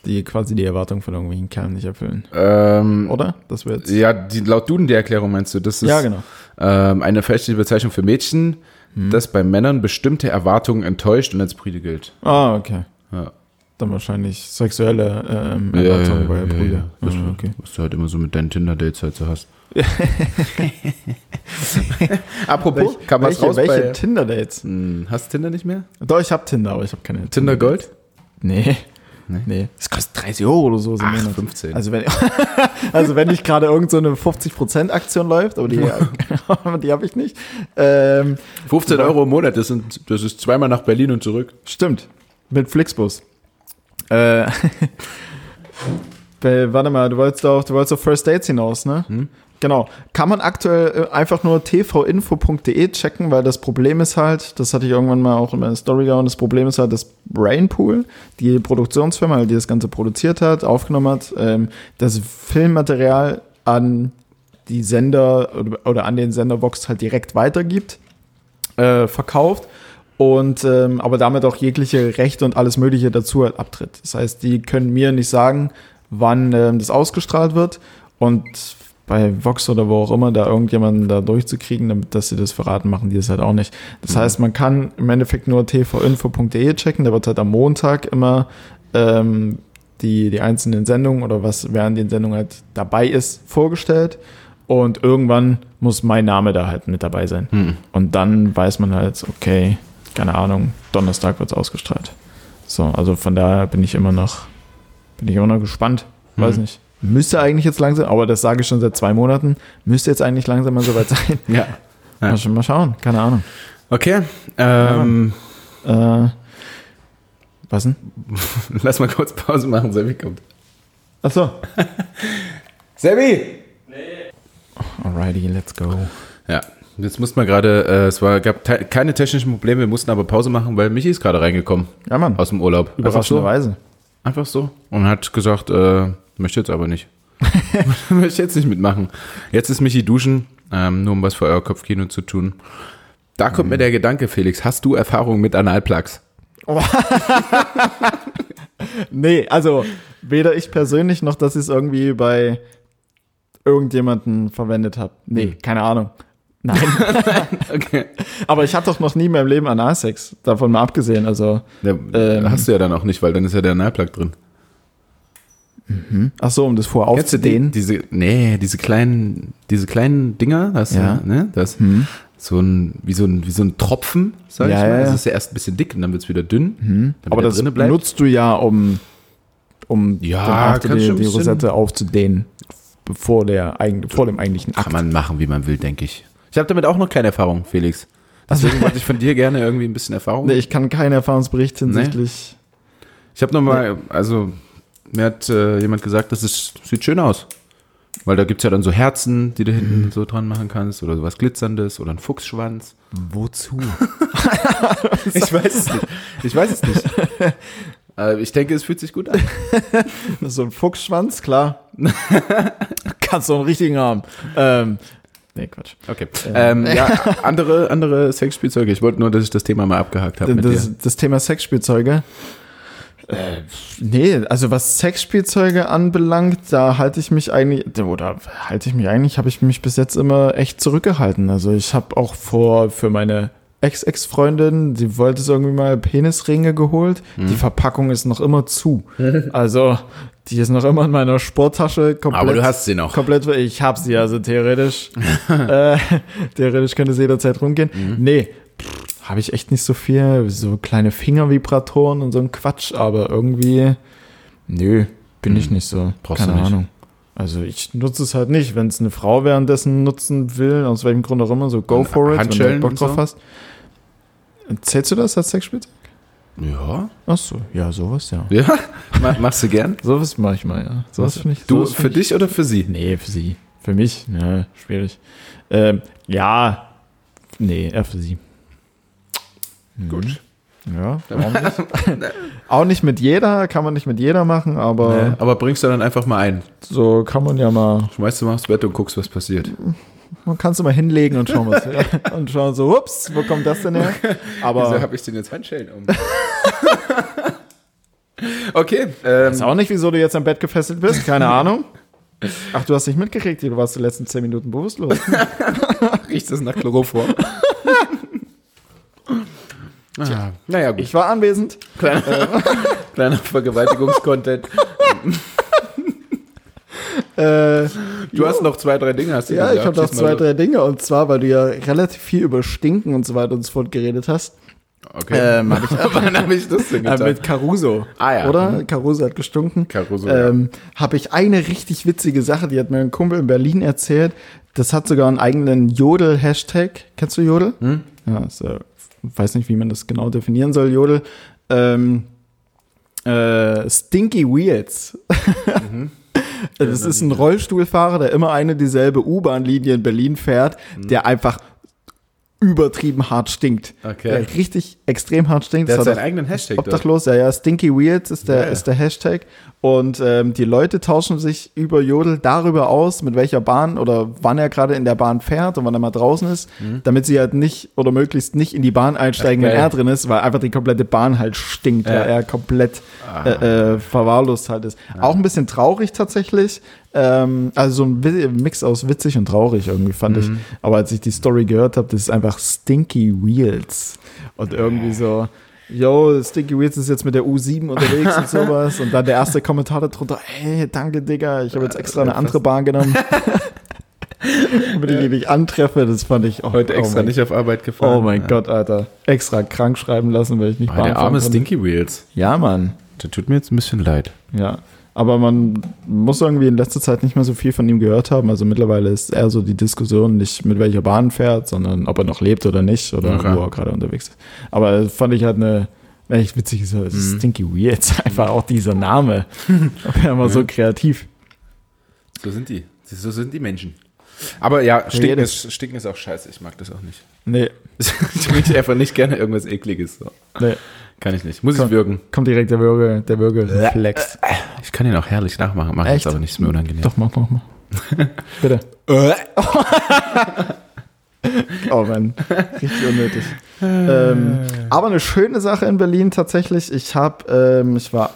die quasi die Erwartung von irgendwelchen Kerlen nicht erfüllen. Ähm, Oder? Das wird. ja, die, laut Duden die Erklärung meinst du, das ist Ja, genau. ähm, eine verächtliche Bezeichnung für Mädchen, Mhm. das bei Männern bestimmte Erwartungen enttäuscht und als Brüde gilt. Ah, okay. Ja. Dann wahrscheinlich sexuelle ähm, Erwartungen bei Brüder. Was, Ah, okay. was du halt immer so mit deinen Tinder-Dates halt so hast. Apropos, kam was welche raus welche bei... Tinder-Dates? Hm, Hast du Tinder nicht mehr? Doch, ich habe Tinder, aber ich habe keine Tinder Gold? Nee. Nee? Nee. Das kostet 30 Euro oder so. im Ach, Monat. 15. Also wenn, also wenn nicht gerade irgend so eine 50% Aktion läuft, aber die, die habe ich nicht. Ähm, 15 Euro im Monat, das, sind, das ist zweimal nach Berlin und zurück. stimmt. Mit Flixbus. Äh, warte mal, du wolltest doch, du wolltest auf First Dates hinaus, ne? Genau. Kann man aktuell äh, einfach nur tvinfo.de checken, weil das Problem ist halt, das hatte ich irgendwann mal auch in meiner Story gehauen, das Problem ist halt, dass Brainpool, die Produktionsfirma, die das Ganze produziert hat, aufgenommen hat, ähm, das Filmmaterial an die Sender oder, an den Sender Vox halt direkt weitergibt, äh, verkauft und ähm, aber damit auch jegliche Rechte und alles Mögliche dazu halt abtritt. Das heißt, die können mir nicht sagen, wann ähm, das ausgestrahlt wird und bei Vox oder wo auch immer da irgendjemanden da durchzukriegen, damit dass sie das verraten, machen die das halt auch nicht. Das heißt, man kann im Endeffekt nur tvinfo.de checken, da wird halt am Montag immer ähm, die, die einzelnen Sendungen oder was während den Sendungen halt dabei ist, vorgestellt. Und irgendwann muss mein Name da halt mit dabei sein. Hm. Und dann weiß man halt, okay, keine Ahnung, Donnerstag wird es ausgestrahlt. So, also von daher bin ich immer noch, bin ich immer noch gespannt. Weiß Mhm. nicht. Müsste eigentlich jetzt langsam, aber das sage ich schon seit zwei Monaten, müsste jetzt eigentlich langsam mal soweit sein. Ja. Ja. Mal, schon mal schauen, keine Ahnung. Okay. Ähm, Äh, was denn? lass mal kurz Pause machen, Sebi kommt. Achso. Sebi! Alrighty, let's go. Ja, jetzt mussten wir gerade, äh, es war, gab te keine technischen Probleme, wir mussten aber Pause machen, weil Michi ist gerade reingekommen Ja, Mann. aus dem Urlaub. Einfach so. Überraschenderweise. Einfach so. Und hat gesagt, äh, möchte jetzt aber nicht. möchte jetzt nicht mitmachen. Jetzt ist Michi duschen, ähm, nur um was für euer Kopfkino zu tun. Da kommt mir der Gedanke, Felix, hast du Erfahrung mit Analplugs? Nee, also weder ich persönlich noch, dass ich es irgendwie bei irgendjemanden verwendet habe. Nee, Hm. keine Ahnung. Nein. Okay. Aber ich hatte doch noch nie in meinem Leben Analsex. Davon mal abgesehen. Also, Ja, Ähm. hast du ja dann auch nicht, weil dann ist ja der Analplug drin. Ach so, um das vorher Kennst du die, aufzudehnen. diese, nee, diese kleinen, diese kleinen Dinger, das, Ja. ne, das, Hm. so ein, wie so ein, wie so ein Tropfen, sag Ja, ich mal. ja. Das ist ja erst ein bisschen dick und dann wird es wieder dünn. Hm. damit Aber er das nutzt du ja, um, um Ja, die, die bisschen- Rosette aufzudehnen. Bevor, der, eigen- vor dem eigentlichen Kann Akt. man machen, wie man will, denke ich. Ich habe damit auch noch keine Erfahrung, Felix. Deswegen wollte ich von dir gerne irgendwie ein bisschen Erfahrung. Nee, ich kann keinen Erfahrungsbericht hinsichtlich. Ich habe nochmal, also mir hat äh, jemand gesagt, das ist, sieht schön aus. Weil da gibt es ja dann so Herzen, die du hinten so dran machen kannst oder sowas Glitzerndes oder ein Fuchsschwanz. Wozu? Ich weiß es nicht. Ich weiß es nicht. Äh, ich denke, es fühlt sich gut an. so ein Fuchsschwanz, klar. Kannst du einen richtigen haben. Ähm, nee, Quatsch. Okay. Ähm, ja, andere, andere Sexspielzeuge. Ich wollte nur, dass ich das Thema mal abgehakt habe. Das, das Thema Sexspielzeuge. Äh, nee, also was Sexspielzeuge anbelangt, da halte ich mich eigentlich, oder halte ich mich eigentlich, habe ich mich bis jetzt immer echt zurückgehalten. Also ich habe auch vor, für meine Ex-Ex-Freundin, sie wollte es irgendwie mal Penisringe geholt. Mhm. Die Verpackung ist noch immer zu. Also die ist noch immer in meiner Sporttasche komplett. Aber du hast sie noch. Komplett, ich habe sie, also theoretisch. äh, theoretisch könnte sie jederzeit rumgehen. Mhm. Nee, habe ich echt nicht so viel. So kleine Fingervibratoren und so ein Quatsch, aber irgendwie, nö, bin ich nicht so. Brauchst Keine du nicht. Ahnung. Also ich nutze es halt nicht, wenn es eine Frau währenddessen nutzen will, aus welchem Grund auch immer, so go Und for it, wenn du Bock drauf so? hast. Zählst du das als Sexspielzeug? Ja. Ach so, ja, sowas, ja. Ja? Ma- Machst du gern? Sowas mache ich mal, ja. Sowas finde ich. Du, für dich oder für sie? Nee, für sie. Für mich, ja, schwierig. Ähm, ja, nee, eher für sie. Gut. Ja, warum nicht? Auch nicht mit jeder, kann man nicht mit jeder machen, aber Nee, aber bringst du dann einfach mal ein. so kann man ja mal, Schmeißt du mal aufs Bett und guckst, was passiert. man kann es mal hinlegen und schauen, was, und schauen so, ups, wo kommt das denn her? Wieso Aber habe ich denn jetzt Handschellen um? okay. Ähm, ist auch nicht, wieso du jetzt am Bett gefesselt bist, keine Ahnung. Ach, du hast nicht mitgekriegt, du warst die letzten zehn Minuten bewusstlos. riecht das nach Chloroform? Ah, naja, gut. Ich war anwesend. Kleiner, kleiner Vergewaltigungskontent. Äh, Du hast noch zwei, drei Dinge, hast du Ja, gesagt. ich habe noch zwei, drei Dinge. Und zwar, weil du ja relativ viel über Stinken und so weiter und so fort geredet hast. Okay. Ähm, hab ich, Wann habe ich das denn äh, getan? mit Caruso. Ah, ja. Oder? Caruso hat gestunken. Caruso, ja. ähm, Habe ich eine richtig witzige Sache, die hat mir ein Kumpel in Berlin erzählt. Das hat sogar einen eigenen Jodel-Hashtag. Kennst du Jodel? Hm? Ja, äh, weiß nicht, wie man das genau definieren soll, Jodel. Ähm, äh, Stinky Wheels. Mhm. Das ist ein Rollstuhlfahrer, der immer eine dieselbe U-Bahn-Linie in Berlin fährt, der einfach übertrieben hart stinkt. Mhm. Okay. Der richtig extrem hart stinkt. Der hat Das seinen auch- eigenen Hashtag dort. Obdachlos, ja, ja, Stinky Wheels ist der, Ja. ist der Hashtag. Und ähm, die Leute tauschen sich über Jodel darüber aus, mit welcher Bahn oder wann er gerade in der Bahn fährt und wann er mal draußen ist, damit sie halt nicht oder möglichst nicht in die Bahn einsteigen, Mhm. Wenn er drin ist, weil einfach die komplette Bahn halt stinkt, Ja. weil er komplett Ah. äh, äh, verwahrlost halt ist. Auch ein bisschen traurig tatsächlich. Ähm, also so ein Mix aus witzig und traurig irgendwie fand Mhm. ich. Aber als ich die Story gehört habe, das ist einfach Stinky Wheels. Und irgendwie so, yo, Stinky Wheels ist jetzt mit der U7 unterwegs und sowas. Und dann der erste Kommentar darunter, hey, danke, Digga, ich habe jetzt extra eine andere Bahn genommen. Damit ich ihn nicht antreffe, das fand ich auch Heute oh extra mein, nicht auf Arbeit gefahren. Oh mein Gott, Alter. Extra krank schreiben lassen, weil ich nicht Ah, der arme konnte. Stinky Wheels. Ja, Mann. Der tut mir jetzt ein bisschen leid. Ja, aber man muss irgendwie in letzter Zeit nicht mehr so viel von ihm gehört haben. Also mittlerweile ist eher so die Diskussion nicht mit welcher Bahn fährt, sondern ob er noch lebt oder nicht oder Okay. wo er gerade unterwegs ist. Aber fand ich halt eine echt witzige Sache. Mhm. Stinky Weird, einfach auch dieser Name. Aber immer so kreativ. So sind die. So sind die Menschen. Aber ja, Stinken ist, Stinken ist auch scheiße. Ich mag das auch nicht. Nee, ich rieche einfach nicht gerne irgendwas Ekliges. So. nee. Kann ich nicht. Muss Komm. ich würgen. Kommt direkt der Würge, der Würgereflex. Ich kann ihn auch herrlich nachmachen. Mach Echt? jetzt aber nicht, ist mir unangenehm. Doch, mach, mach, mach. Bitte. Oh Mann, richtig unnötig. ähm, aber eine schöne Sache in Berlin tatsächlich. Ich habe, ähm, ich war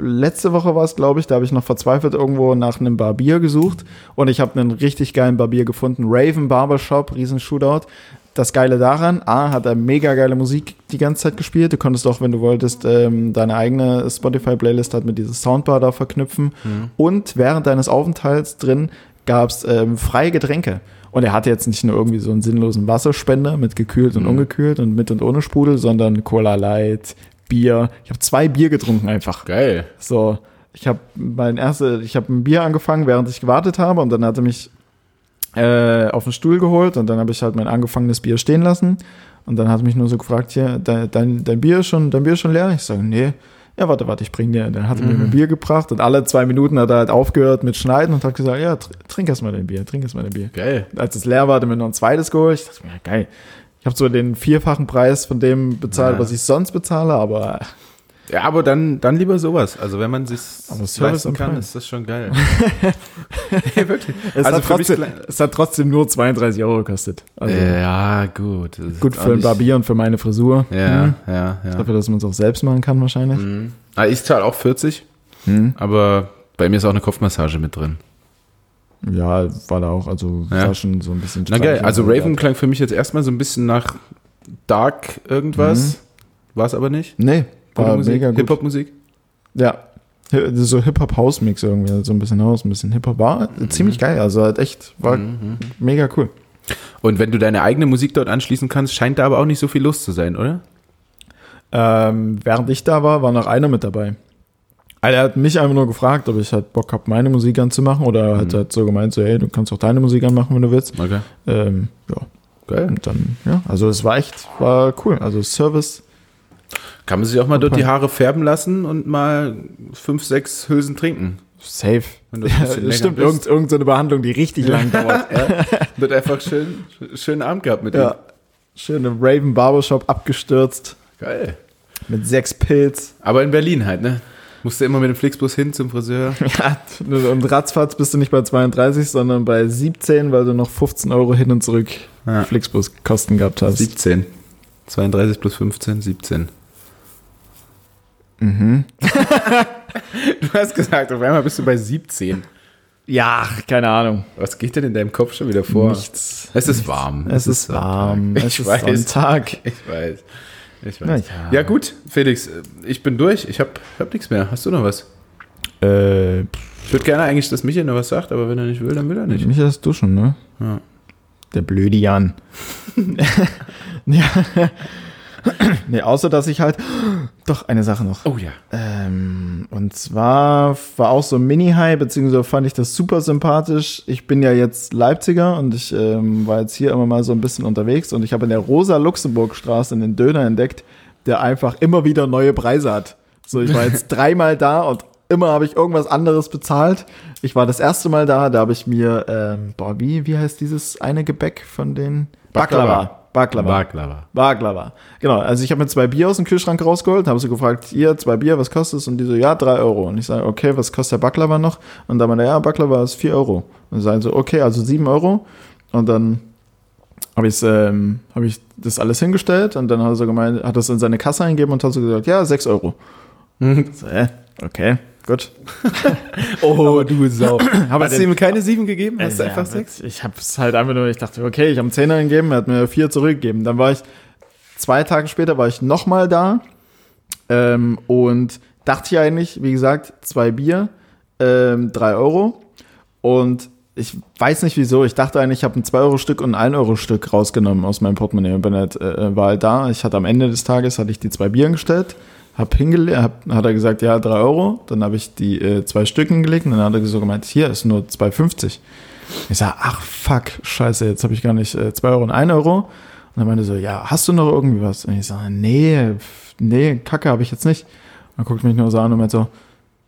letzte Woche war es, glaube ich, da habe ich noch verzweifelt irgendwo nach einem Barbier gesucht und ich habe einen richtig geilen Barbier gefunden. Raven Barbershop, riesen Shootout. Das Geile daran, A, hat er mega geile Musik die ganze Zeit gespielt. Du konntest auch, wenn du wolltest, ähm, deine eigene Spotify-Playlist halt mit dieser Soundbar da verknüpfen. Und während deines Aufenthalts drin gab es ähm, freie Getränke. Und er hatte jetzt nicht nur irgendwie so einen sinnlosen Wasserspender mit gekühlt und ungekühlt und mit und ohne Sprudel, sondern Cola Light, Bier. Ich habe zwei Bier getrunken einfach. Geil. So, ich habe mein erste, ich habe ein Bier angefangen, während ich gewartet habe und dann hatte mich äh, auf den Stuhl geholt und dann habe ich halt mein angefangenes Bier stehen lassen. Und dann hat mich nur so gefragt, hier, dein, dein, dein Bier ist schon, dein Bier ist schon leer? Ich sage, nee. Ja, warte, warte, ich bring dir. Dann hat er mir Mhm. ein Bier gebracht und alle zwei Minuten hat er halt aufgehört mit Schneiden und hat gesagt, ja, tr trink erst mal dein Bier, trink erst mal dein Bier. Geil. Als es leer war, hat er mir noch ein zweites geholt. Ich dachte mir, ja, geil. Ich habe so den vierfachen Preis von dem bezahlt, Ja. was ich sonst bezahle, aber Ja, aber dann, dann lieber sowas. Also wenn man sich leisten kann, ist das schon geil. nee, wirklich. es, Also hat trotzdem, es hat trotzdem nur 32 Euro gekostet. Also ja, gut. Gut für ein nicht- Barbier und für meine Frisur. Ja, Mhm. ja, ja. Dafür, dass man es auch selbst machen kann wahrscheinlich. Mhm. Ah, ich zahle auch 40, Mhm. aber bei mir ist auch eine Kopfmassage mit drin. Ja, war da auch, also Ja. war schon so ein bisschen Na geil, also Raven klang für mich jetzt erstmal so ein bisschen nach Dark irgendwas. War es aber nicht? Nee, war mega gut. Hip-Hop-Musik? Ja. So Hip-Hop-House-Mix irgendwie, so ein bisschen Haus, ein bisschen Hip-Hop. War ziemlich geil, also halt echt, war Mhm. mega cool. Und wenn du deine eigene Musik dort anschließen kannst, scheint da aber auch nicht so viel los zu sein, oder? Ähm, während ich da war, war noch einer mit dabei. Also er hat mich einfach nur gefragt, ob ich halt Bock habe, meine Musik anzumachen oder hat Mhm. halt so gemeint, so, hey, du kannst auch deine Musik anmachen, wenn du willst. Okay. Ähm, ja, Geil. und dann, ja, also es war echt, war cool. Also Service, Kann man sich auch mal dort die Haare färben lassen und mal fünf, sechs Hülsen trinken. safe. Ja, stimmt, irgend, irgend so eine Behandlung, die richtig lang dauert. Wird einfach schön, schönen Abend gehabt mit ja. ihm. Schön im Raven Barbershop abgestürzt Geil. mit sechs Pilz. Aber in Berlin halt, ne? Musst du immer mit dem Flixbus hin zum Friseur. Ja, und ratzfatz bist du nicht bei 32, sondern bei 17, weil du noch 15 Euro hin und zurück Ja. Flixbus-Kosten gehabt hast. 17. 32 plus 15, 17. Mhm. Du hast gesagt, auf einmal bist du bei 17. Ja, keine Ahnung. Was geht denn in deinem Kopf schon wieder vor? Nichts. Es ist warm. Es ist warm. Ich Es ist weiß. Sonntag. Ich weiß. Ich weiß. ja. Ja. gut, Felix, ich bin durch. Ich hab, hab nichts mehr. Hast du noch was? Äh, Ich würde gerne eigentlich, dass Michael noch was sagt, aber wenn er nicht will, dann will er nicht. mich erst duschen, ne? Ja. Der blöde Jan. ja. nee, außer dass ich halt. Doch, eine Sache noch. Oh ja. Ähm, und zwar war auch so ein Mini-High, beziehungsweise fand ich das super sympathisch. Ich bin ja jetzt Leipziger und ich ähm, war jetzt hier immer mal so ein bisschen unterwegs und ich habe in der Rosa-Luxemburg-Straße einen Döner entdeckt, der einfach immer wieder neue Preise hat. So, ich war jetzt dreimal da und immer habe ich irgendwas anderes bezahlt. Ich war das erste Mal da, da habe ich mir, ähm, boah, wie, wie heißt dieses eine Gebäck von den? Baklava. Baklava. Baklava. Baklava. Genau, also ich habe mir zwei Bier aus dem Kühlschrank rausgeholt, habe sie gefragt, hier, zwei Bier, was kostet es? Und die so, ja, drei Euro. Und ich sage, okay, was kostet der Baklava noch? Und dann meinte er, ja, Baklava ist vier Euro. Und sagen so, okay, also sieben Euro. Und dann habe ich ähm, hab ich das alles hingestellt und dann hat er so gemeint, hat das in seine Kasse eingegeben und hat so gesagt, ja, sechs Euro. so, hä? Okay, gut. Oh, du Sau. Aber Hast du ihm keine sieben gegeben? Hast du ja, einfach sechs? Ich habe es halt einfach nur, ich dachte, okay, ich habe einen Zehner gegeben, er hat mir vier zurückgegeben. Dann war ich, zwei Tage später war ich nochmal da ähm, und dachte ich eigentlich, wie gesagt, zwei Bier, ähm, drei Euro. Und ich weiß nicht wieso, ich dachte eigentlich, ich habe ein 2-Euro-Stück und ein 1-Euro-Stück rausgenommen aus meinem Portemonnaie und bin halt, äh, war halt da. Ich hatte am Ende des Tages, hatte ich die zwei Bieren gestellt, hab hingelegt, hab, hat er gesagt, ja, 3 Euro. Dann habe ich die äh, zwei Stücken gelegt und dann hat er so gemeint, hier ist nur 2,50. Ich sag, ach fuck, scheiße, jetzt habe ich gar nicht äh, 2 Euro und 1 Euro. Und dann meinte er so, ja, hast du noch irgendwie was? Und ich sage, nee, nee, Kacke habe ich jetzt nicht. Und dann guckt mich nur so an und meint so,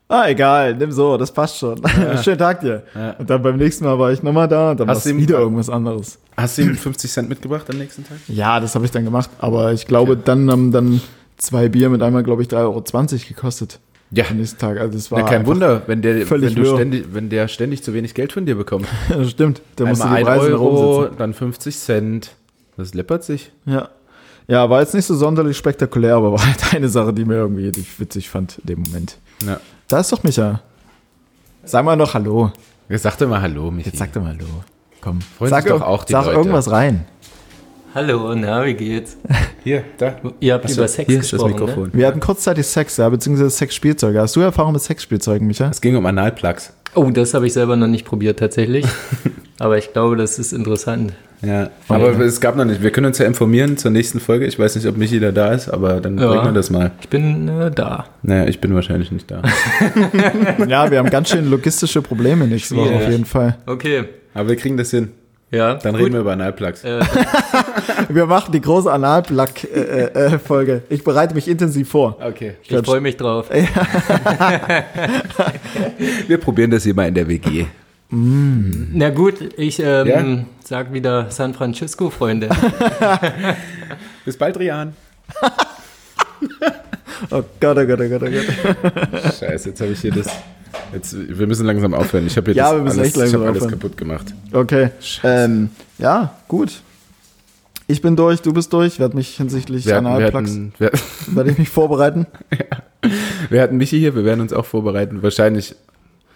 ah, egal, nimm so, das passt schon. Schönen Tag dir. Ja. Und dann beim nächsten Mal war ich nochmal da und dann war es wieder irgendwas anderes. Hast du ihm 50 Cent mitgebracht am nächsten Tag? Ja, das habe ich dann gemacht. Aber ich glaube, dann haben dann zwei Bier mit einmal, glaube ich, 3,20 Euro gekostet. Ja. Am nächsten Tag. Also es war Na, kein Wunder, wenn der, wenn, du wirr. ständig, wenn der ständig zu wenig Geld von dir bekommt. Das stimmt. Du Einmal die 1 Preise Euro, dann 50 Cent. Das läppert sich. Ja. Ja, war jetzt nicht so sonderlich spektakulär, aber war halt eine Sache, die mir irgendwie die ich witzig fand in dem Moment. Ja. Da ist doch Micha. Sag mal noch Hallo. Jetzt sag doch mal Hallo, Michi. Jetzt sag doch mal Hallo. Komm. Freuen sag doch auch die sag Leute. irgendwas rein. Hallo, na, wie geht's? Hier, da. Ihr habt Achso, über Sex hier ist das gesprochen, Mikrofon. Wir hatten kurzzeitig Sex, ja, beziehungsweise Sexspielzeuge. Hast du Erfahrung mit Sexspielzeugen, Micha? Es ging um Analplugs. Ne? Oh, das habe ich selber noch nicht probiert tatsächlich. Aber ich glaube, das ist interessant. Ja, aber es gab noch nicht. Wir können uns ja informieren zur nächsten Folge. Ich weiß nicht, ob Michi da da ist, aber dann Ja. bringen wir das mal. Ich bin äh, da. Naja, ich bin wahrscheinlich nicht da. ja, wir haben ganz schön logistische Probleme nächste Woche auf jeden Fall. Okay. Aber wir kriegen das hin. Ja, Dann gut. reden wir über Analplugs. Äh, Wir machen die große Analplug-Folge. ich bereite mich intensiv vor. Okay. ich freue mich drauf. Wir probieren das hier mal in der WG. Na gut, ich ähm, Ja? sag wieder San Francisco, Freunde. Bis bald, Rian. Oh Gott, oh Gott, oh Gott, oh Gott. Scheiße, jetzt habe ich hier das. Jetzt, wir müssen langsam aufhören. Ich habe hier Ja, das wir müssen alles, echt langsam ich hab alles kaputt gemacht. Okay. Ähm, ja, gut. Ich bin durch, du bist durch. Werde mich hinsichtlich Wir hatten, werde ich mich vorbereiten. wir hatten Michi hier, wir werden uns auch vorbereiten. Wahrscheinlich.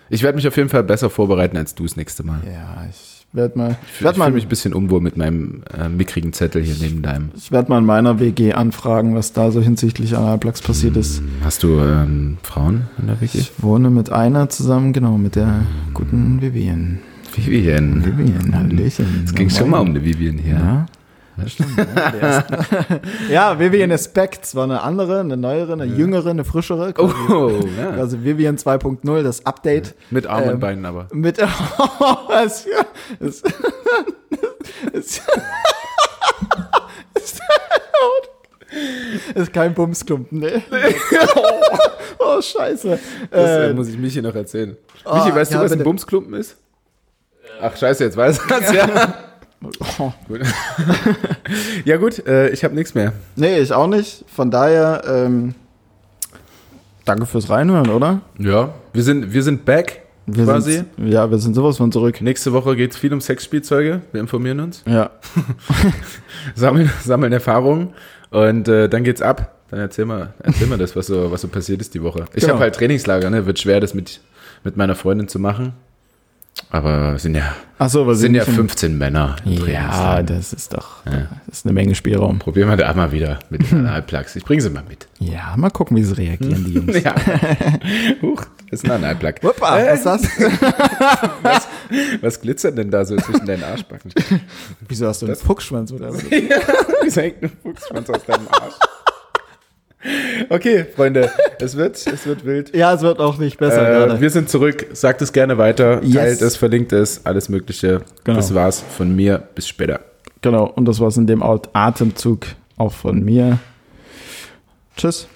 Ich werde mich auf jeden Fall besser vorbereiten als du das nächste Mal. Ja, ich werde mal, Ich, werd ich fühle mich ein bisschen unwohl mit meinem äh, mickrigen Zettel hier neben deinem. ich werd mal in meiner WG anfragen, was da so hinsichtlich Analplugs passiert ist. Hast du ähm, Frauen in der WG? Ich wohne mit einer zusammen, genau, mit der guten Vivian. Vivian. Vivian, Hallöchen. Es ging schon mal um eine Vivian hier. Ja. Ja, stimmt, ja, erste. ja, Vivian Aspect war eine andere, eine neuere, eine jüngere, eine frischere. Quasi, Oh, ja. also Vivian 2.0, das Update. Mit Armen Ähm, und Beinen aber. Mit für, das, das, das, ist kein Bumsklumpen, ne? Oh, scheiße. Das äh, Äh, muss ich Michi noch erzählen. oh, Michi, weißt ja, du, was bitte. ein Bumsklumpen ist? Ach, scheiße, jetzt weiß er ja. Oh. Gut. ja, gut, äh, ich habe nichts mehr. Nee, ich auch nicht. Von daher, ähm, danke fürs Reinhören, oder? Ja, wir sind, wir sind back Wir quasi. Sind, ja, wir sind sowas von zurück. Nächste Woche geht es viel um Sexspielzeuge. Wir informieren uns, Ja. sammeln, sammeln Erfahrungen und äh, dann geht's ab. Dann erzähl mal, erzähl mal das, was so, was so passiert ist die Woche. Ich Genau. habe halt Trainingslager, ne? Wird schwer, das mit, mit meiner Freundin zu machen. Aber es sind ja, Achso, was es sind ja 15 Männer Ja, das ist doch, Ja. das ist eine Menge Spielraum. Probieren wir da mal wieder mit Analplugs. Ich bringe sie mal mit. Ja, mal gucken, wie sie reagieren, die Jungs. Ja. Huch, das ist ein Analplug. Hoppa, was ist das? Was glitzert denn da so zwischen deinen Arschbacken? Wieso hast du einen Fuchsschwanz oder so? Wieso hängt ein Fuchsschwanz aus deinem Arsch? Okay, Freunde, es wird, es wird wild. Ja, es wird auch nicht besser Äh, wir sind zurück. Sagt es gerne weiter. Yes. Teilt es, verlinkt es, alles Mögliche. Genau. Das war's von mir. Bis später. Genau, und das war's in dem Atemzug auch von mir. Tschüss.